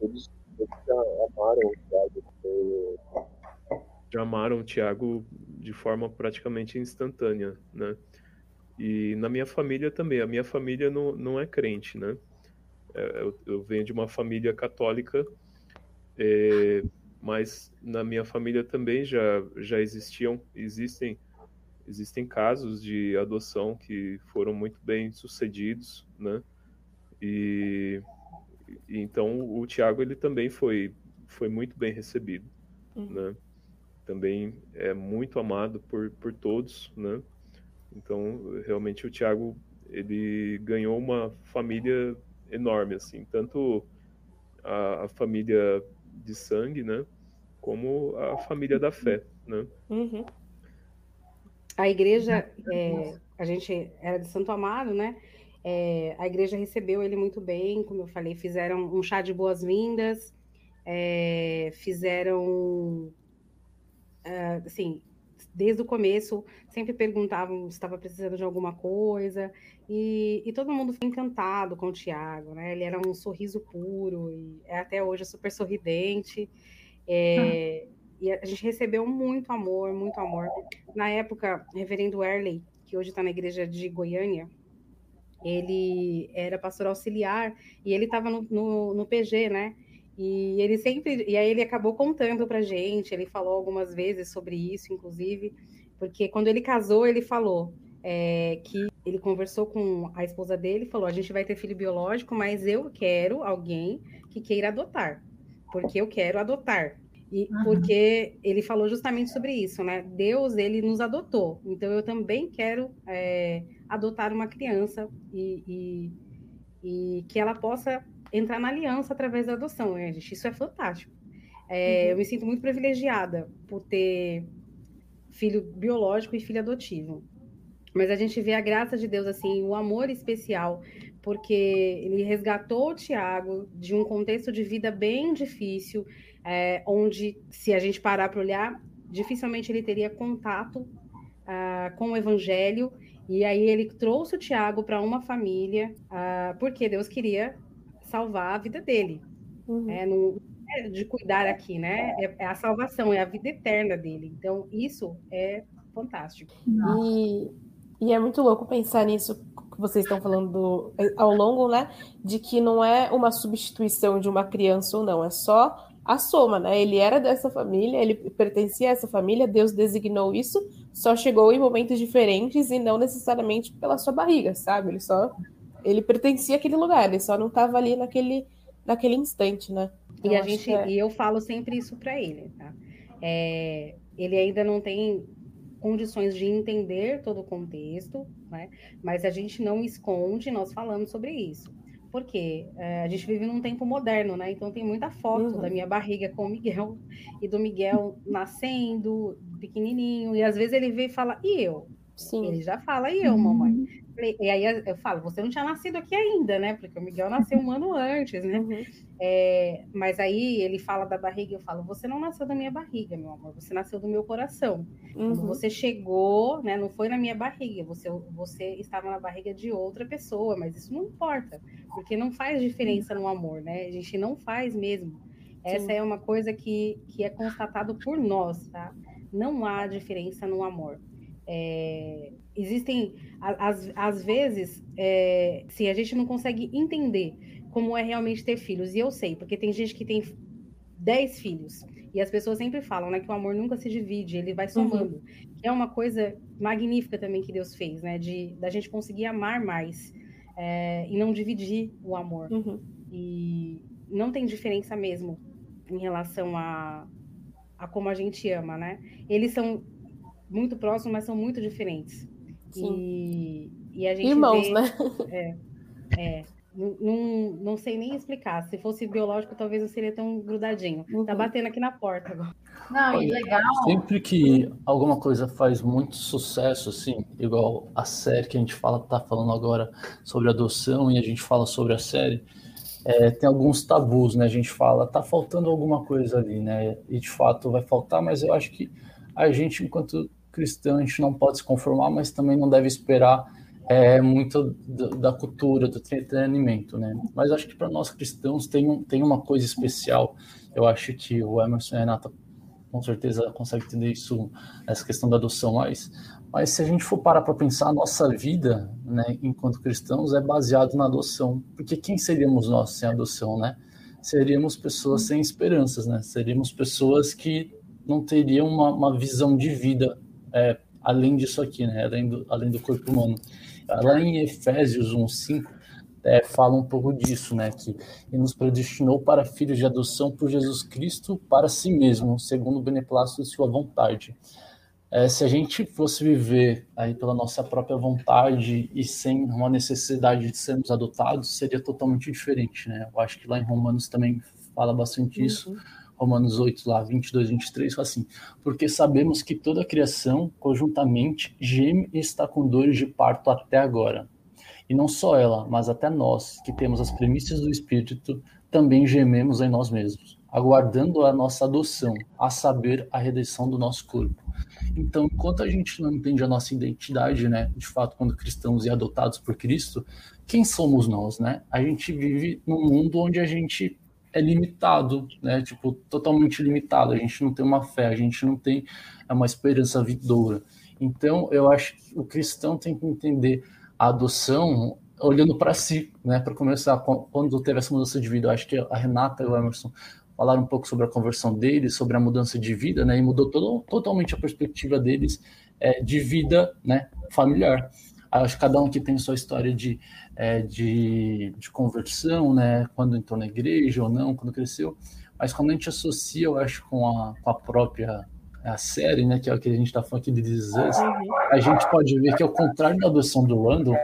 eles, eles já amaram o Thiago. Já amaram o Thiago de forma praticamente instantânea, né? E na minha família também. A minha família não, não é crente, né? É, eu, eu venho de uma família católica, é, mas na minha família também já, já existiam, existem existem casos de adoção que foram muito bem sucedidos, né? E, e então o Tiago ele também foi foi muito bem recebido, uhum. né? Também é muito amado por, por todos, né? Então realmente o Tiago ele ganhou uma família enorme assim, tanto a, a família de sangue, né? Como a família da fé, né? Uhum a igreja, é, a gente era de Santo Amaro, né? É, a igreja recebeu ele muito bem, como eu falei, fizeram um chá de boas-vindas, é, fizeram, é, assim, desde o começo, sempre perguntavam se estava precisando de alguma coisa, e, e, todo mundo foi encantado com o Tiago, né? Ele era um sorriso puro, e é até hoje super sorridente. É, e a gente recebeu muito amor, muito amor. Na época, o reverendo Erley, que hoje está na igreja de Goiânia, ele era pastor auxiliar e ele estava no, no, no, PG, né? E ele sempre, e aí ele acabou contando para gente, ele falou algumas vezes sobre isso, inclusive, porque quando ele casou, ele falou é, que ele conversou com a esposa dele, falou: a gente vai ter filho biológico, mas eu quero alguém que queira adotar, porque eu quero adotar. E uhum. porque ele falou justamente sobre isso, né? Deus ele nos adotou, então eu também quero é, adotar uma criança e, e, e, que ela possa entrar na aliança através da adoção. Né, gente? Isso é fantástico. É, uhum. Eu me sinto muito privilegiada por ter filho biológico e filho adotivo. Mas a gente vê a graça de Deus, assim, o amor especial, porque ele resgatou o Tiago de um contexto de vida bem difícil, é, onde, se a gente parar para olhar, dificilmente ele teria contato uh, com o evangelho. E aí ele trouxe o Tiago para uma família, uh, porque Deus queria salvar a vida dele. Uhum. É, não é de cuidar aqui, né? É, é, a salvação, é a vida eterna dele. Então, isso é fantástico. E e é muito louco pensar nisso que vocês estão falando do, ao longo, né? De que não é uma substituição de uma criança ou não, é só a soma, né? Ele era dessa família, ele pertencia a essa família, Deus designou isso, só chegou em momentos diferentes e não necessariamente pela sua barriga, sabe? Ele só ele pertencia àquele lugar, ele só não estava ali naquele, naquele instante, né? Então, e a gente, é... e eu falo sempre isso para ele, tá? É, ele ainda não tem condições de entender todo o contexto, né? mas a gente não esconde, nós falamos sobre isso. Porque é, a gente vive num tempo moderno, né? Então tem muita foto uhum. da minha barriga com o Miguel e do Miguel nascendo, pequenininho, e às vezes ele vê e fala, e eu? Sim. Ele já fala, e eu, mamãe? E aí eu falo, você não tinha nascido aqui ainda, né? Porque o Miguel nasceu um ano antes, né? Uhum. É, mas aí ele fala da barriga e eu falo, você não nasceu da minha barriga, meu amor, você nasceu do meu coração. Uhum. Você chegou, né? Não foi na minha barriga, você, você estava na barriga de outra pessoa, mas isso não importa, porque não faz diferença no amor, né? A gente não faz mesmo. Essa Sim. é uma coisa que, que é constatado por nós, tá? Não há diferença no amor. É, existem, às, vezes, é, se a gente não consegue entender como é realmente ter filhos, e eu sei, porque tem gente que tem 10 filhos, e as pessoas sempre falam né, que o amor nunca se divide, ele vai somando. Uhum. É uma coisa magnífica também que Deus fez, né? De da gente conseguir amar mais é, e não dividir o amor. Uhum. E não tem diferença mesmo em relação a, a como a gente ama, né? Eles são muito próximos, mas são muito diferentes. Sim. E, e a gente Irmãos, vê, né? É, é. Não, não sei nem explicar. Se fosse biológico, talvez não seria tão grudadinho. Tá uhum. Tá batendo aqui na porta agora. Não, e legal. Sempre que alguma coisa faz muito sucesso, assim, igual a série que a gente fala, tá falando agora sobre adoção e a gente fala sobre a série, é, tem alguns tabus, né? A gente fala, tá faltando alguma coisa ali, né? E de fato vai faltar, mas eu acho que a gente, enquanto cristão, a gente não pode se conformar, mas também não deve esperar é, muito da cultura, do entretenimento, né? Mas acho que para nós cristãos tem, um, tem uma coisa especial. Eu acho que o Emerson e a Renata com certeza conseguem entender isso, essa questão da adoção mais. Mas se a gente for parar para pensar, a nossa vida, né, enquanto cristãos, é baseado na adoção. Porque quem seríamos nós sem adoção, né? Seríamos pessoas sem esperanças, né? Seríamos pessoas que não teriam uma, uma visão de vida é, além disso aqui, né? Além do, além do corpo humano. Lá em Efésios 1:5 é, fala um pouco disso, né? Que ele nos predestinou para filhos de adoção por Jesus Cristo para si mesmo, segundo o beneplácito de sua vontade. É, se a gente fosse viver aí pela nossa própria vontade e sem uma necessidade de sermos adotados, seria totalmente diferente, né? Eu acho que lá em Romanos também fala bastante uhum. isso. Romanos 8, lá, 22, 23, fala assim: Porque sabemos que toda a criação, conjuntamente, geme e está com dores de parto até agora. E não só ela, mas até nós, que temos as premissas do Espírito, também gememos em nós mesmos, aguardando a nossa adoção, a saber, a redenção do nosso corpo. Então, enquanto a gente não entende a nossa identidade, né, de fato, quando cristãos e adotados por Cristo, quem somos nós, né? A gente vive num mundo onde a gente é limitado, né? Tipo, totalmente limitado. A gente não tem uma fé, a gente não tem uma esperança vindoura. Então, eu acho que o cristão tem que entender a adoção olhando para si, né? Para começar, quando teve essa mudança de vida, eu acho que a Renata e o Emerson falaram um pouco sobre a conversão deles, sobre a mudança de vida, né? E mudou todo, totalmente a perspectiva deles é, de vida, né? Familiar. Acho que cada um que tem sua história de, é, de, de conversão, né? Quando entrou na igreja ou não, quando cresceu. Mas quando a gente associa, eu acho, com a, com a própria a série, né? Que é o que a gente está falando aqui de This a gente pode ver que, ao contrário da adoção do Randall,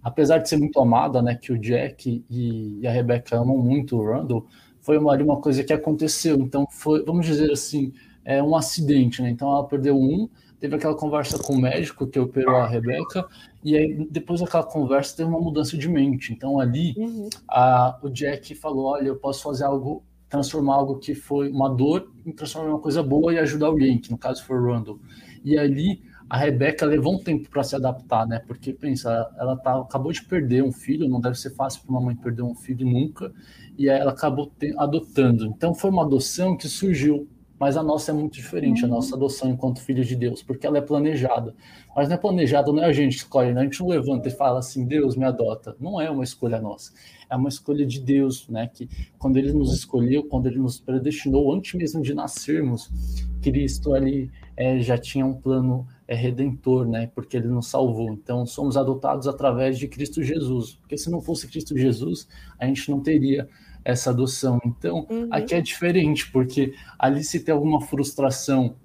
apesar de ser muito amada, né? Que o Jack e, e a Rebecca amam muito o Randall, foi uma, uma coisa que aconteceu. Então, foi, vamos dizer assim, é um acidente, né? Então, ela perdeu um, teve aquela conversa com o médico que operou a Rebeca, e aí depois daquela conversa teve uma mudança de mente. Então ali uhum. a, o Jack falou: Olha, eu posso fazer algo, transformar algo que foi uma dor em transformar em uma coisa boa e ajudar alguém, que no caso foi o Randall. E ali a Rebeca levou um tempo para se adaptar, né? Porque pensa, ela tá, acabou de perder um filho, não deve ser fácil para uma mãe perder um filho nunca, e aí ela acabou adotando. Então foi uma adoção que surgiu mas a nossa é muito diferente, a uhum. nossa adoção enquanto filho de Deus, porque ela é planejada. Mas não é planejada, não é a gente que escolhe, né? a gente não levanta e fala assim, Deus me adota. Não é uma escolha nossa, é uma escolha de Deus, né? Que quando Ele nos escolheu, quando Ele nos predestinou, antes mesmo de nascermos, Cristo ali é, já tinha um plano é, redentor, né? Porque Ele nos salvou. Então somos adotados através de Cristo Jesus. Porque se não fosse Cristo Jesus, a gente não teria essa adoção. Então, uhum. aqui é diferente, porque ali se tem alguma frustração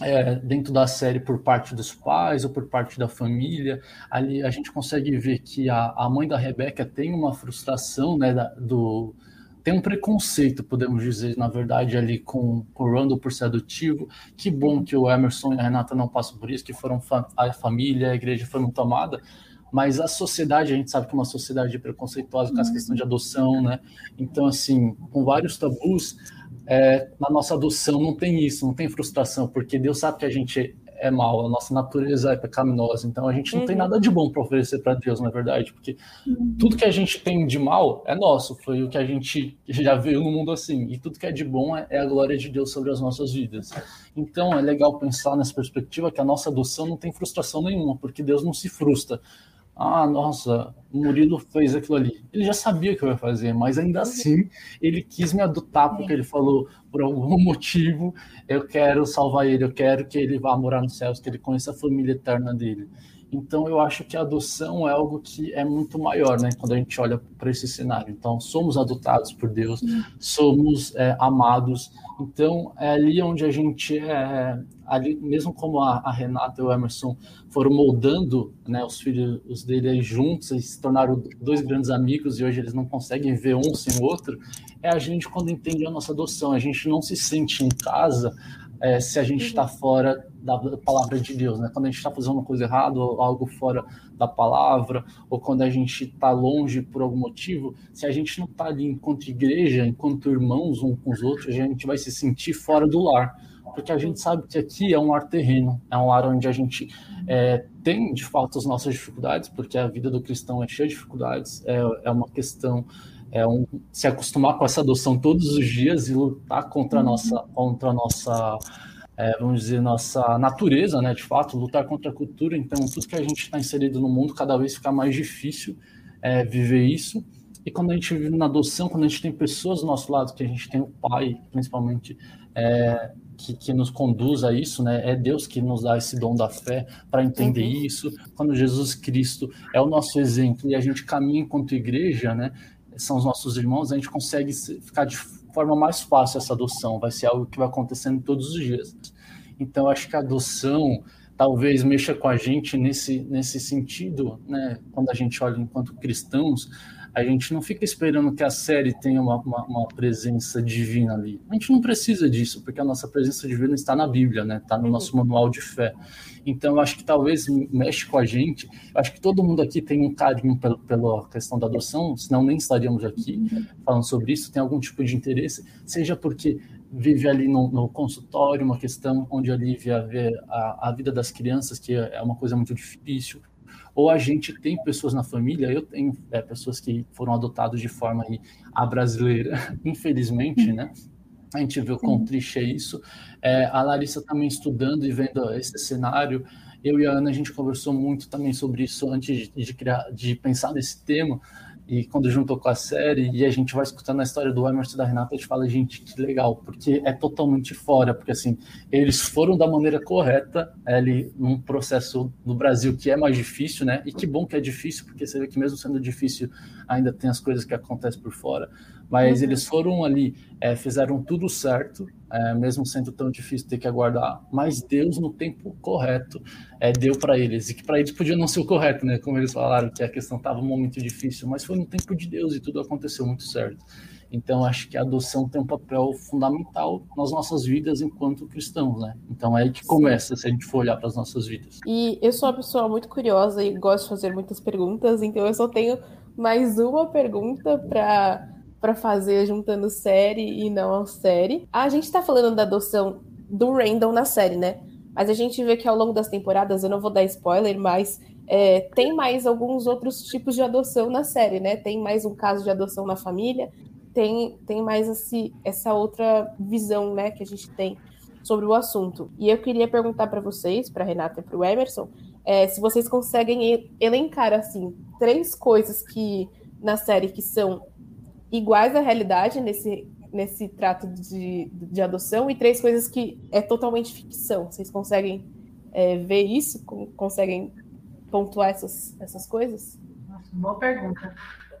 é, dentro da série por parte dos pais ou por parte da família, ali a gente consegue ver que a, a mãe da Rebeca tem uma frustração, né, da, do tem um preconceito, podemos dizer, na verdade, ali com, com o Randall por ser adotivo. Que bom que o Emerson e a Renata não passam por isso, que foram fa a família, a igreja foi muito amada, mas a sociedade, a gente sabe que é uma sociedade preconceituosa com essa questão de adoção, né? Então, assim, com vários tabus, é, na nossa adoção não tem isso, não tem frustração, porque Deus sabe que a gente é mal, a nossa natureza é pecaminosa, então a gente não uhum. tem nada de bom para oferecer para Deus, na é verdade, porque tudo que a gente tem de mal é nosso, foi o que a gente já veio no mundo assim, e tudo que é de bom é, é a glória de Deus sobre as nossas vidas. Então é legal pensar nessa perspectiva que a nossa adoção não tem frustração nenhuma, porque Deus não se frustra ah, nossa, o Murilo fez aquilo ali. Ele já sabia que eu ia fazer, mas ainda assim ele quis me adotar porque ele falou, por algum motivo, eu quero salvar ele, eu quero que ele vá morar nos céus, que ele conheça a família eterna dele. Então, eu acho que a adoção é algo que é muito maior, né? Quando a gente olha para esse cenário. Então, somos adotados por Deus, somos é, amados. Então, é ali onde a gente é, ali, mesmo como a, a, Renata e o Emerson foram moldando né, os filhos dele juntos e se tornaram dois grandes amigos e hoje eles não conseguem ver um sem o outro, é a gente quando entende a nossa adoção. A gente não se sente em casa é, se a gente está fora da, da, palavra de Deus, né? Quando a gente está fazendo uma coisa errada ou algo fora da palavra, ou quando a gente está longe por algum motivo, se a gente não está ali enquanto igreja, enquanto irmãos um com os outros, a gente vai se sentir fora do lar, porque a gente sabe que aqui é um lar terreno, é um lar onde a gente é, tem de fato as nossas dificuldades, porque a vida do cristão é cheia de dificuldades, é, é uma questão é um, se acostumar com essa adoção todos os dias e lutar contra a nossa, contra a nossa é, vamos dizer, nossa natureza, né, de fato, lutar contra a cultura. Então, tudo que a gente está inserido no mundo, cada vez fica mais difícil é, viver isso. E quando a gente vive na adoção, quando a gente tem pessoas do nosso lado, que a gente tem o pai, principalmente, é, que, que, nos conduz a isso, né? É Deus que nos dá esse dom da fé para entender uhum. isso. Quando Jesus Cristo é o nosso exemplo e a gente caminha enquanto igreja, né? São os nossos irmãos, a gente consegue ficar de forma mais fácil essa adoção, vai ser algo que vai acontecendo todos os dias. Então, acho que a adoção talvez mexa com a gente nesse, nesse sentido, né? Quando a gente olha enquanto cristãos, a gente não fica esperando que a série tenha uma, uma, uma, presença divina ali. A gente não precisa disso, porque a nossa presença divina está na Bíblia, né? Está no uhum. nosso manual de fé. Então, eu acho que talvez mexe com a gente. Eu acho que todo mundo aqui tem um carinho pelo, pela questão da adoção, senão nem estaríamos aqui falando sobre isso. Tem algum tipo de interesse, seja porque vive ali no, no consultório uma questão onde a Lívia vê a, a vida das crianças, que é uma coisa muito difícil, ou a gente tem pessoas na família, eu tenho é, pessoas que foram adotadas de forma aí, a brasileira, infelizmente, né? A gente vê o quão triste é isso. É, a Larissa também estudando e vendo esse cenário. Eu e a Ana, a gente conversou muito também sobre isso antes de, de criar, de pensar nesse tema. E quando juntou com a série e a gente vai escutando a história do Emerson e da Renata, a gente fala, gente, que legal, porque é totalmente fora, porque assim, eles foram da maneira correta, ali num processo no Brasil que é mais difícil, né? E que bom que é difícil, porque você vê que mesmo sendo difícil, ainda tem as coisas que acontecem por fora. Mas uhum. eles foram ali, é, fizeram tudo certo, é, mesmo sendo tão difícil ter que aguardar, mas Deus, no tempo correto, é, deu para eles. E que para eles podia não ser o correto, né? Como eles falaram, que a questão estava um momento difícil, mas foi no tempo de Deus e tudo aconteceu muito certo. Então, acho que a adoção tem um papel fundamental nas nossas vidas enquanto cristãos, né? Então, é aí que começa, se a gente for olhar para as nossas vidas. E eu sou uma pessoa muito curiosa e gosto de fazer muitas perguntas, então eu só tenho mais uma pergunta para para fazer juntando série e não série. A gente tá falando da adoção do Randall na série, né? Mas a gente vê que ao longo das temporadas, eu não vou dar spoiler, mas é, tem mais alguns outros tipos de adoção na série, né? Tem mais um caso de adoção na família, tem, tem mais esse, essa outra visão, né, que a gente tem sobre o assunto. E eu queria perguntar para vocês, para Renata e para o Emerson, é, se vocês conseguem elencar assim três coisas que na série que são iguais à realidade nesse, nesse trato de, de adoção e três coisas que é totalmente ficção. Vocês conseguem é, ver isso? Conseguem pontuar essas, essas coisas? Nossa, boa pergunta.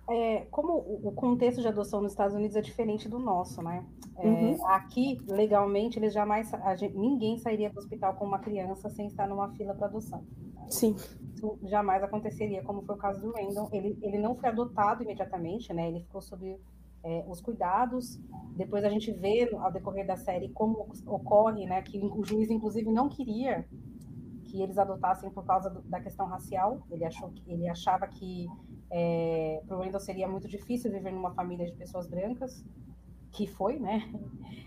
É, como o contexto de adoção nos Estados Unidos é diferente do nosso, né? É, uhum. Aqui, legalmente, eles jamais, gente, ninguém sairia do hospital com uma criança sem estar numa fila para adoção. Sim. Isso jamais aconteceria, como foi o caso do Randall. Ele, ele não foi adotado imediatamente, né? Ele ficou sob é, os cuidados. Depois a gente vê ao decorrer da série como ocorre, né? Que o juiz, inclusive, não queria que eles adotassem por causa do, da questão racial. Ele achou que ele achava que é, para o Randall seria muito difícil viver numa família de pessoas brancas, que foi, né?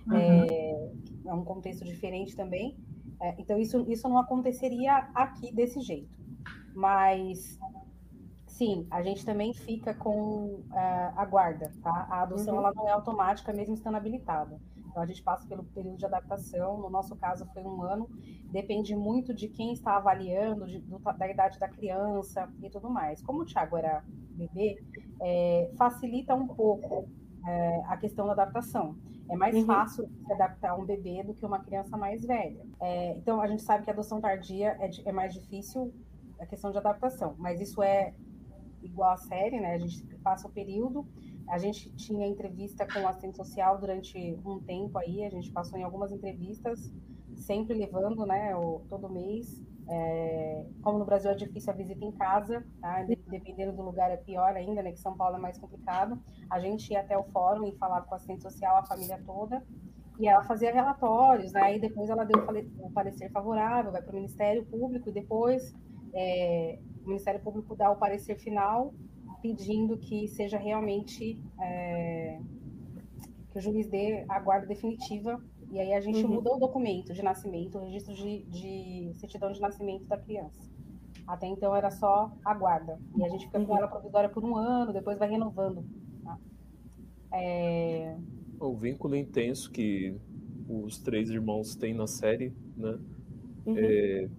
Uhum. É, é, um contexto diferente também. É, então, isso, isso não aconteceria aqui desse jeito. Mas, sim, a gente também fica com uh, a guarda, tá? A adoção, uhum. ela não é automática, mesmo estando habilitada. Então, a gente passa pelo período de adaptação, no nosso caso foi um ano, depende muito de quem está avaliando, de, do, da idade da criança e tudo mais. Como o Thiago era bebê, é, facilita um pouco é, a questão da adaptação. É mais uhum. fácil se adaptar um bebê do que uma criança mais velha. É, então, a gente sabe que a adoção tardia é, é mais difícil a questão de adaptação, mas isso é igual à série, né? A gente passa o período. A gente tinha entrevista com o assistente social durante um tempo aí, a gente passou em algumas entrevistas, sempre levando, né, o, todo mês. É, como no Brasil é difícil a visita em casa, tá? dependendo do lugar é pior ainda, né? Que São Paulo é mais complicado. A gente ia até o fórum e falava com a assistente social, a família toda, e ela fazia relatórios, né? E depois ela deu o parecer favorável, vai para o Ministério Público e depois é, o Ministério Público dá o parecer final pedindo que seja realmente é, que o juiz dê a guarda definitiva e aí a gente uhum. mudou o documento de nascimento, o registro de, de, certidão de nascimento da criança. Até então era só a guarda. E a gente fica uhum. com ela provisória por um ano, depois vai renovando. Tá? É... O vínculo intenso que os três irmãos têm na série, né? Uhum. É,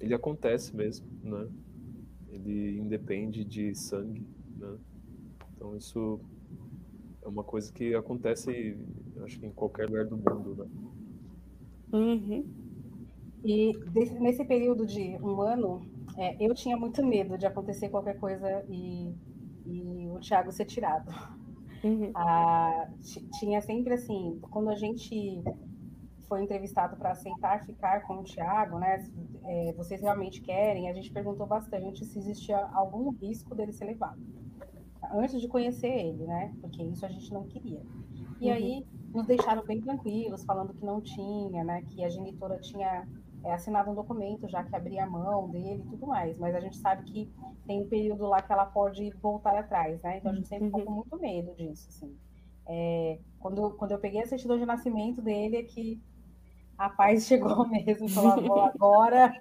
ele acontece mesmo, né? Ele independe de sangue, né? Então isso é uma coisa que acontece, acho que em qualquer lugar do mundo, né? Uhum. E desse, nesse período de um ano, é, eu tinha muito medo de acontecer qualquer coisa e, e o Thiago ser tirado. Uhum. Ah, tinha sempre assim, quando a gente foi entrevistado para aceitar ficar com o Thiago, né? É, vocês realmente querem? A gente perguntou bastante se existia algum risco dele ser levado antes de conhecer ele, né? Porque isso a gente não queria. E uhum. aí nos deixaram bem tranquilos, falando que não tinha, né? Que a genitora tinha é, assinado um documento já que abria a mão dele e tudo mais. Mas a gente sabe que tem um período lá que ela pode voltar atrás, né? Então a gente sempre uhum. ficou com muito medo disso, assim. É, quando, quando eu peguei a certidão de nascimento dele, é que a paz chegou mesmo, falou, agora,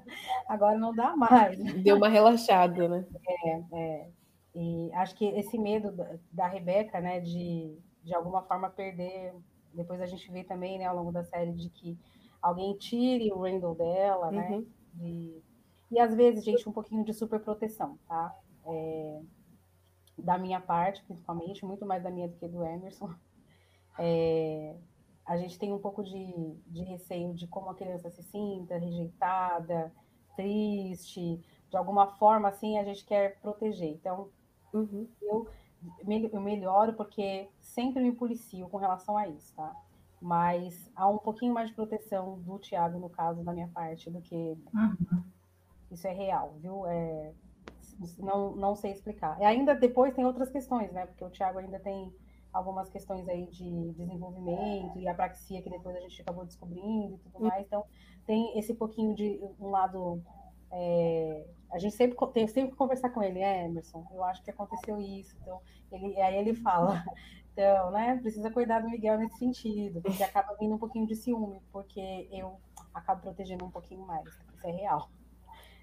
agora não dá mais. Deu uma relaxada, né? É, é. E acho que esse medo da, Rebeca, né, de, de alguma forma perder, depois a gente vê também, né, ao longo da série, de que alguém tire o Randall dela, né, uhum. né, de, e às vezes, gente, um pouquinho de superproteção, tá? É, da minha parte, principalmente, muito mais da minha do que do Emerson. É, a gente tem um pouco de, de receio de como a criança se sinta, rejeitada, triste, de alguma forma, assim, a gente quer proteger. Então, Uhum. Eu, eu melhoro porque sempre me policio com relação a isso, tá? Mas há um pouquinho mais de proteção do Tiago, no caso, da minha parte, do que. Uhum. Isso é real, viu? É, não, não sei explicar. E ainda depois tem outras questões, né? Porque o Tiago ainda tem algumas questões aí de desenvolvimento e apraxia que depois a gente acabou descobrindo e tudo uhum. mais. Então, tem esse pouquinho de um lado é, a gente sempre tem sempre que conversar com ele, é, Emerson, eu acho que aconteceu isso. Então, ele, aí ele fala, então, né, precisa cuidar do Miguel nesse sentido, porque acaba vindo um pouquinho de ciúme, porque eu acabo protegendo um pouquinho mais. Isso é real.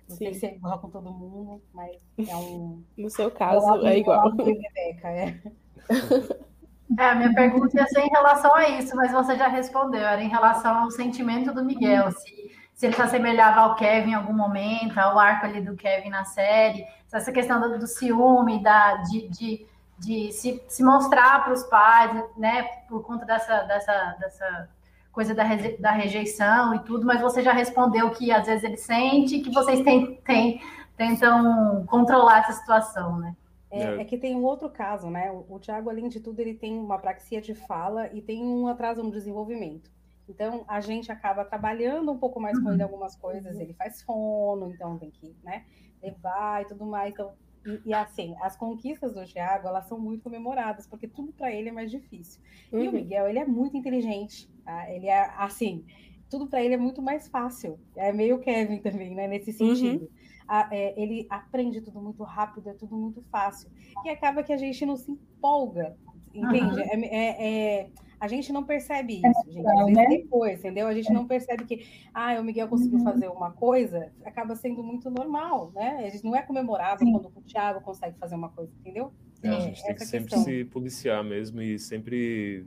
Não Sim. sei se é igual com todo mundo, mas é um. No seu caso, é igual. Rebeca, é. É, a minha pergunta ia ser em relação a isso, mas você já respondeu, era em relação ao sentimento do Miguel, se se ele se assemelhava ao Kevin em algum momento, ao arco ali do Kevin na série, essa questão do, do ciúme, da, de, de, de se, se mostrar para os pais, né, por conta dessa, dessa, dessa coisa da, da rejeição e tudo, mas você já respondeu que às vezes ele sente que vocês tem, tem, tentam controlar essa situação, né? É, é, é, que tem um outro caso, né? O, o Tiago, além de tudo, ele tem uma praxia de fala e tem um atraso no desenvolvimento. Então, a gente acaba trabalhando um pouco mais com ele uhum. algumas coisas, ele faz fono, então tem que né, levar e tudo mais. Então, e, e, assim, as conquistas do Thiago, elas são muito comemoradas, porque tudo para ele é mais difícil. Uhum. E o uhum. Miguel, ele é muito inteligente, tá? Ele é, assim, tudo para ele é muito mais fácil. É meio Kevin também, né, nesse sentido. Uhum. A, é, ele aprende tudo muito rápido, é tudo muito fácil. E acaba que a gente não se empolga, entende? Uhum. É, é, é a gente não percebe é isso, gente. Às vezes né? depois, entendeu? A gente não percebe que, ah, o Miguel conseguiu uhum. fazer uma coisa, acaba sendo muito normal, né? A gente não é comemorado Sim. quando o Thiago consegue fazer uma coisa, entendeu? É, a gente tem que sempre questão. se policiar mesmo e sempre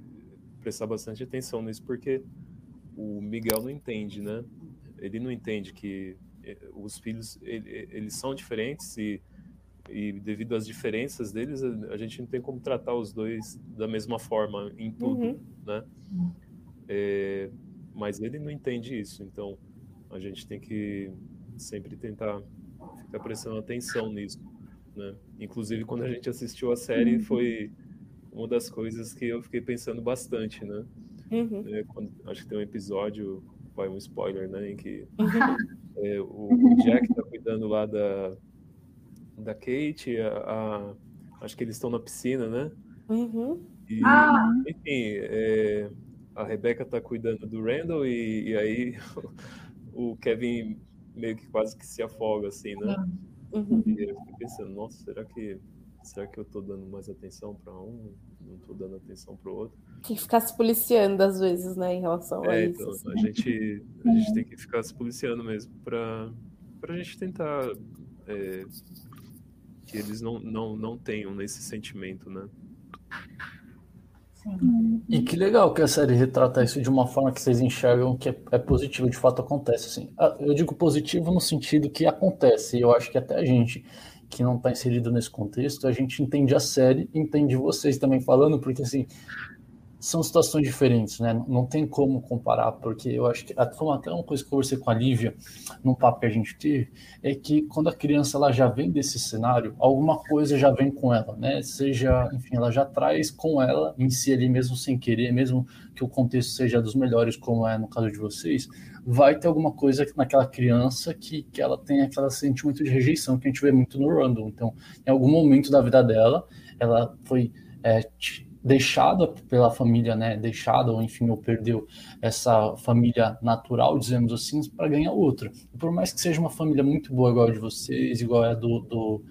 prestar bastante atenção nisso, porque o Miguel não entende, né? Ele não entende que os filhos eles são diferentes e e devido às diferenças deles, a gente não tem como tratar os dois da mesma forma em tudo, uhum. né? É, mas ele não entende isso, então a gente tem que sempre tentar ficar prestando atenção nisso. Né? Inclusive, quando a gente assistiu a série, uhum. foi uma das coisas que eu fiquei pensando bastante, né? Uhum. É, quando, acho que tem um episódio, vai um spoiler, né? Em que. é, o, o, Jack tá cuidando lá da, da Kate, a, a acho que eles estão na piscina, né? Uhum. E, ah. enfim, é, a Rebecca tá cuidando do Randall e, e aí o Kevin meio que quase que se afoga, assim, né? Uhum. E eu fiquei pensando, nossa, será que será que eu tô dando mais atenção para um, não tô dando atenção para o outro? Tem que ficar se policiando às vezes, né, em relação é, a isso. Então, assim. a gente a gente tem que ficar se policiando mesmo para para a gente tentar é, que eles não, não, não tenham nesse sentimento, né? Sim. E que legal que a série retrata isso de uma forma que vocês enxergam que é, é positivo, de fato acontece. Assim. Ah, eu digo positivo no sentido que acontece, e eu acho que até a gente que não está inserido nesse contexto, a gente entende a série, entende vocês também falando, porque assim, são situações diferentes, né? Não tem como comparar, porque eu acho que foi até uma coisa que eu conversei com a Lívia num papo que a gente teve, é que quando a criança ela já vem desse cenário, alguma coisa já vem com ela, né? Seja, enfim, ela já traz com ela em si ali mesmo sem querer, mesmo que o contexto seja dos melhores, como é no caso de vocês, vai ter alguma coisa naquela criança que, que ela tem aquele sentimento de rejeição que a gente vê muito no Randall. Então, em algum momento da vida dela, ela foi é, deixada pela família, né, deixada ou enfim, ou perdeu essa família natural, dizemos assim, para ganhar outra. E por mais que seja uma família muito boa igual a de vocês, igual a do, do,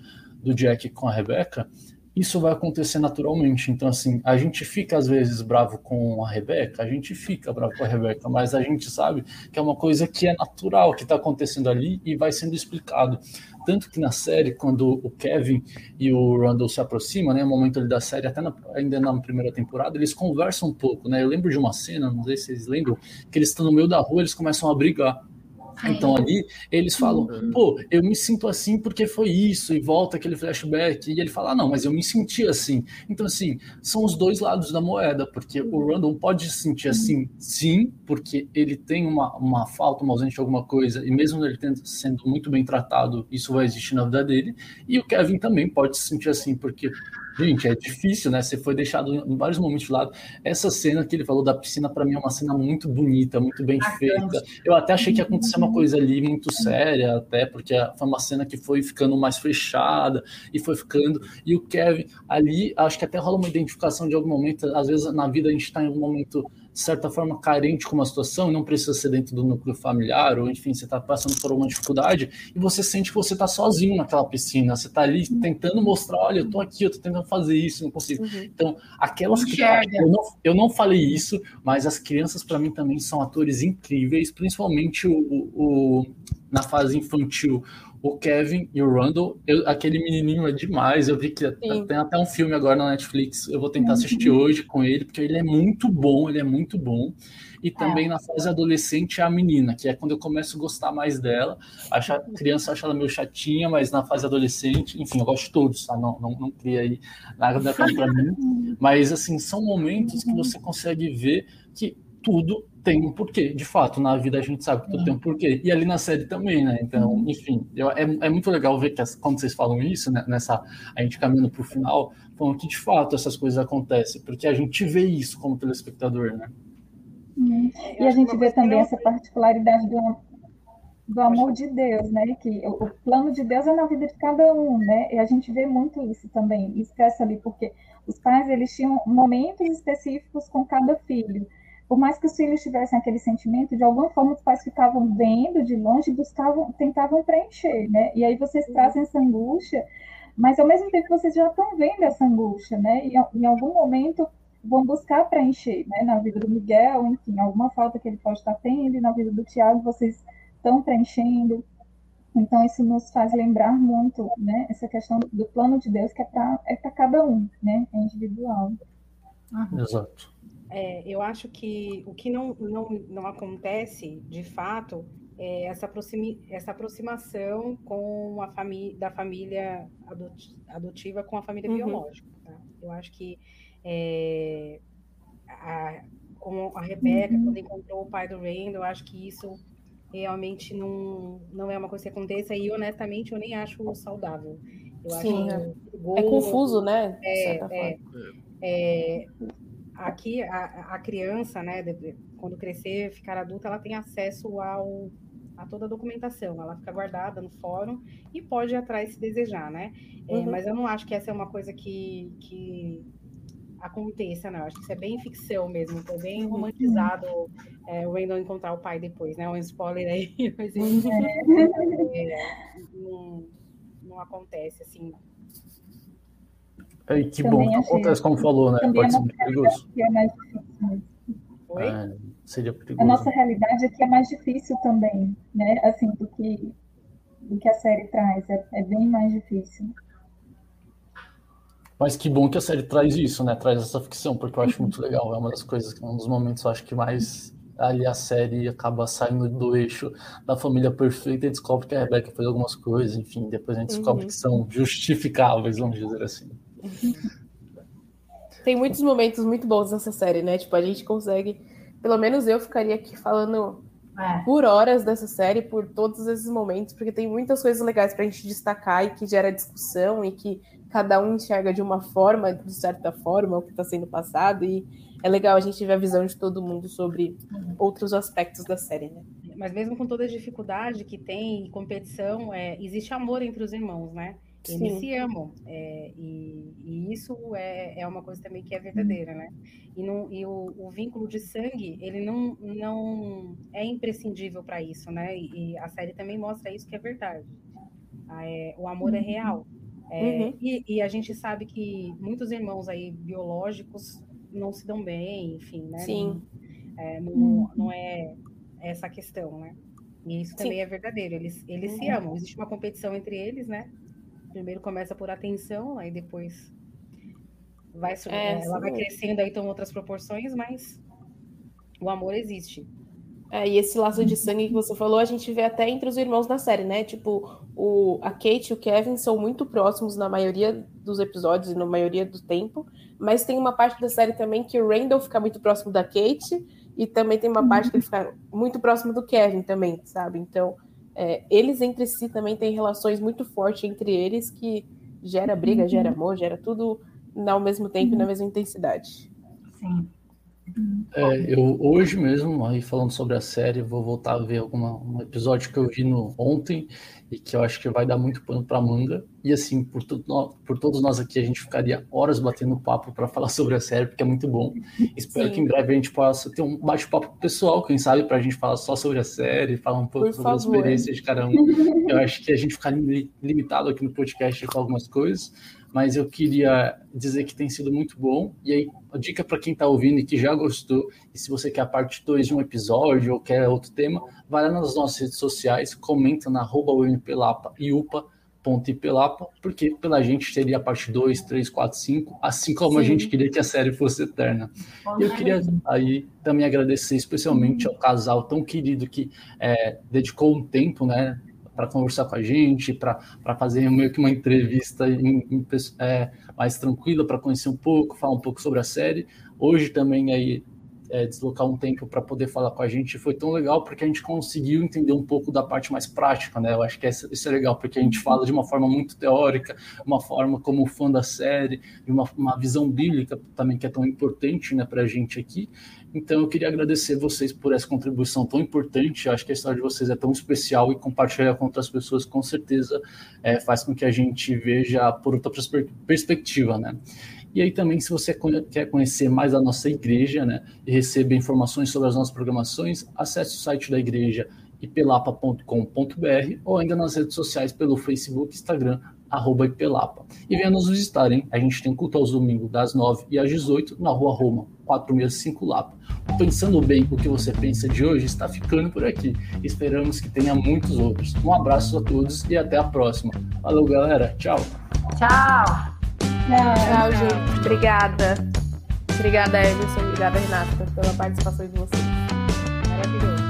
do Jack com a Rebecca, isso vai acontecer naturalmente. Então, assim, a gente fica às vezes bravo com a Rebeca, a gente fica bravo com a Rebeca, mas a gente sabe que é uma coisa que é natural, que está acontecendo ali e vai sendo explicado. Tanto que na série, quando o Kevin e o Randall se aproximam, né, no momento ali da série, até na, ainda na primeira temporada, eles conversam um pouco, né? Eu lembro de uma cena, não sei se vocês lembram, que eles estão no meio da rua, eles começam a brigar. Então ali eles falam, uhum. pô, eu me sinto assim porque foi isso, e volta aquele flashback, e ele fala, ah, não, mas eu me senti assim. Então, assim, são os dois lados da moeda, porque o Randall pode se sentir assim, sim, porque ele tem uma, uma falta, uma ausência de alguma coisa, e mesmo ele sendo muito bem tratado, isso vai existir na vida dele, e o Kevin também pode se sentir assim, porque Gente, é difícil, né? Você foi deixado em vários momentos de lado. Essa cena que ele falou da piscina, para mim, é uma cena muito bonita, muito bem feita. Eu até achei que ia acontecer uma coisa ali muito séria, até, porque foi uma cena que foi ficando mais fechada e foi ficando. E o Kevin, ali, acho que até rola uma identificação de algum momento. Às vezes na vida a gente está em algum momento de certa forma, carente com uma situação, não precisa ser dentro do núcleo familiar, ou enfim, você está passando por uma dificuldade, e você sente que você está sozinho naquela piscina, você está ali tentando mostrar, olha, eu estou aqui, eu estou tentando fazer isso, não consigo. Uhum. Então, aquelas crianças, eu não, eu não falei isso, mas as crianças, para mim, também são atores incríveis, principalmente o, o, na fase infantil, o Kevin e o Randall, eu, aquele menininho é demais. Eu vi que Sim. tem até um filme agora na Netflix. Eu vou tentar assistir uhum. hoje com ele, porque ele é muito bom, ele é muito bom. E também é. na fase adolescente a menina, que é quando eu começo a gostar mais dela. A criança acha ela meio chatinha, mas na fase adolescente, enfim, eu gosto de todos, tá? Não, não, não cria aí nada para mim. Mas assim, são momentos que você consegue ver que tudo tem um porquê. De fato, na vida a gente sabe que tudo tem um porquê. E ali na série também, né? Então, uhum. enfim, eu, é, é muito legal ver que quando vocês falam isso, né, nessa a gente caminhando para o final, falando que de fato essas coisas acontecem, porque a gente vê isso como telespectador, né? Uhum. E a gente vê também essa particularidade do, do amor de Deus, né? Que o, o, plano de Deus é na vida de cada um, né? E a gente vê muito isso também, expressa ali, porque os pais eles tinham momentos específicos com cada filho por mais que os filhos tivessem aquele sentimento, de alguma forma os pais ficavam vendo de longe, buscavam, tentavam preencher, né? E aí vocês trazem essa angústia, mas ao mesmo tempo vocês já estão vendo essa angústia, né? E em algum momento vão buscar preencher, né? Na vida do Miguel, enfim, alguma falta que ele pode estar tendo, e na vida do Tiago vocês estão preenchendo. Então isso nos faz lembrar muito, né? Essa questão do plano de Deus que é para é cada um, né? É individual. Uhum. Exato. É, eu acho que o que não, não, não acontece, de fato, é essa, aproximi, essa aproximação com a família da família adotiva com a família uhum. biológica. Tá? Eu acho que é, a, como a Rebeca, uhum. quando encontrou o pai do Randall, eu acho que isso realmente não, não é uma coisa que aconteça e honestamente eu nem acho saudável. Eu Sim, acho é. é confuso, né? É, é, é, aqui a, a criança, né, quando crescer, ficar adulta, ela tem acesso ao a toda a documentação, ela fica guardada no fórum e pode ir atrás se desejar, né? É, uhum. mas eu não acho que essa é uma coisa que, que aconteça, não. Acho que isso é bem ficção mesmo, foi bem uhum. romantizado é, o Wendell encontrar o pai depois, né? Um spoiler aí, mas é, não, não acontece assim. É, que bom que acontece como falou, né? Pode ser perigoso. É mais difícil. Oi? É, seria perigoso. A nossa realidade aqui é mais difícil também, né? Assim, do que, do que a série traz. É, é bem mais difícil. Mas que bom que a série traz isso, né? Traz essa ficção, porque eu acho muito legal. É uma das coisas, um dos momentos, eu acho que mais ali a série acaba saindo do eixo da família perfeita e descobre que a Rebecca fez algumas coisas, enfim, depois a gente descobre uhum. que são justificáveis, vamos dizer assim. Tem muitos momentos muito bons nessa série, né? Tipo, a gente consegue. Pelo menos eu ficaria aqui falando é. por horas dessa série, por todos esses momentos, porque tem muitas coisas legais pra gente destacar e que gera discussão e que cada um enxerga de uma forma, de certa forma, o que está sendo passado, e é legal a gente ver a visão de todo mundo sobre outros aspectos da série, né? Mas mesmo com toda a dificuldade que tem e competição, é, existe amor entre os irmãos, né? Eles se amam. É, e, e, isso é, é uma coisa também que é verdadeira, né? E, não, e o, o, vínculo de sangue, ele não, não é imprescindível para isso, né? E, e, a série também mostra isso que é verdade. Ah, é, o amor é uhum. real. É, uhum. e, e, a gente sabe que muitos irmãos aí biológicos não se dão bem, enfim, né? Sim. Não, é, não, não é essa questão, né? E isso também Sim. é verdadeiro. Eles, eles uhum. se amam. Existe uma competição entre eles, né? Primeiro começa por atenção, aí depois vai é, ela vai crescendo aí, toma outras proporções, mas o amor existe. É, e esse laço de sangue que você falou, a gente vê até entre os irmãos na série, né? Tipo, o, a Kate e o Kevin são muito próximos na maioria dos episódios e na maioria do tempo, mas tem uma parte da série também que o Randall fica muito próximo da Kate e também tem uma parte que ele fica muito próximo do Kevin também, sabe? Então, é, eles entre si também têm relações muito fortes entre eles que gera briga, gera amor, gera tudo ao mesmo tempo e na mesma intensidade. Sim. É, eu hoje mesmo, aí falando sobre a série, vou voltar a ver alguma, um episódio que eu vi no, ontem e que eu acho que vai dar muito pano para manga. E assim, por, tudo, por todos nós aqui, a gente ficaria horas batendo papo para falar sobre a série, porque é muito bom. Espero Sim. que em breve a gente possa ter um bate-papo pessoal, quem sabe, para a gente falar só sobre a série, falar um pouco por sobre favor. as experiências de cada um. Eu acho que a gente ficaria limitado aqui no podcast com algumas coisas mas eu queria dizer que tem sido muito bom. E aí, a dica para quem está ouvindo e que já gostou, e se você quer a parte 2 de um episódio ou quer outro tema, vai lá nas nossas redes sociais, comenta na arroba e porque pela gente teria a parte 2, 3, 4, 5, assim como Sim. a gente queria que a série fosse eterna. E eu queria aí também agradecer especialmente ao casal tão querido que é, dedicou um tempo, né, para conversar com a gente, para fazer meio que uma entrevista em, em, é, mais tranquila, para conhecer um pouco, falar um pouco sobre a série. Hoje também aí é, deslocar um tempo para poder falar com a gente foi tão legal porque a gente conseguiu entender um pouco da parte mais prática, né? Eu acho que isso é legal porque a gente fala de uma forma muito teórica, uma forma como fã da série, de uma, uma visão bíblica também que é tão importante, né, para a gente aqui. Então eu queria agradecer vocês por essa contribuição tão importante. Eu acho que a história de vocês é tão especial e compartilhar com outras pessoas com certeza é, faz com que a gente veja por outra perspectiva, né? E aí também, se você quer conhecer mais a nossa igreja, né, e receber informações sobre as nossas programações, acesse o site da igreja ipelapa.com.br ou ainda nas redes sociais pelo Facebook, Instagram, arroba Ipelapa. E venha nos visitar, hein? A gente tem culto aos domingos das 9 e às 18 na Rua Roma, 465 Lapa. Pensando bem o que você pensa de hoje está ficando por aqui. Esperamos que tenha muitos outros. Um abraço a todos e até a próxima. Valeu, galera. Tchau. Tchau. Tchau, gente. Obrigada. Obrigada, Emerson. Obrigada, Renata, pela participação de vocês. Maravilhoso,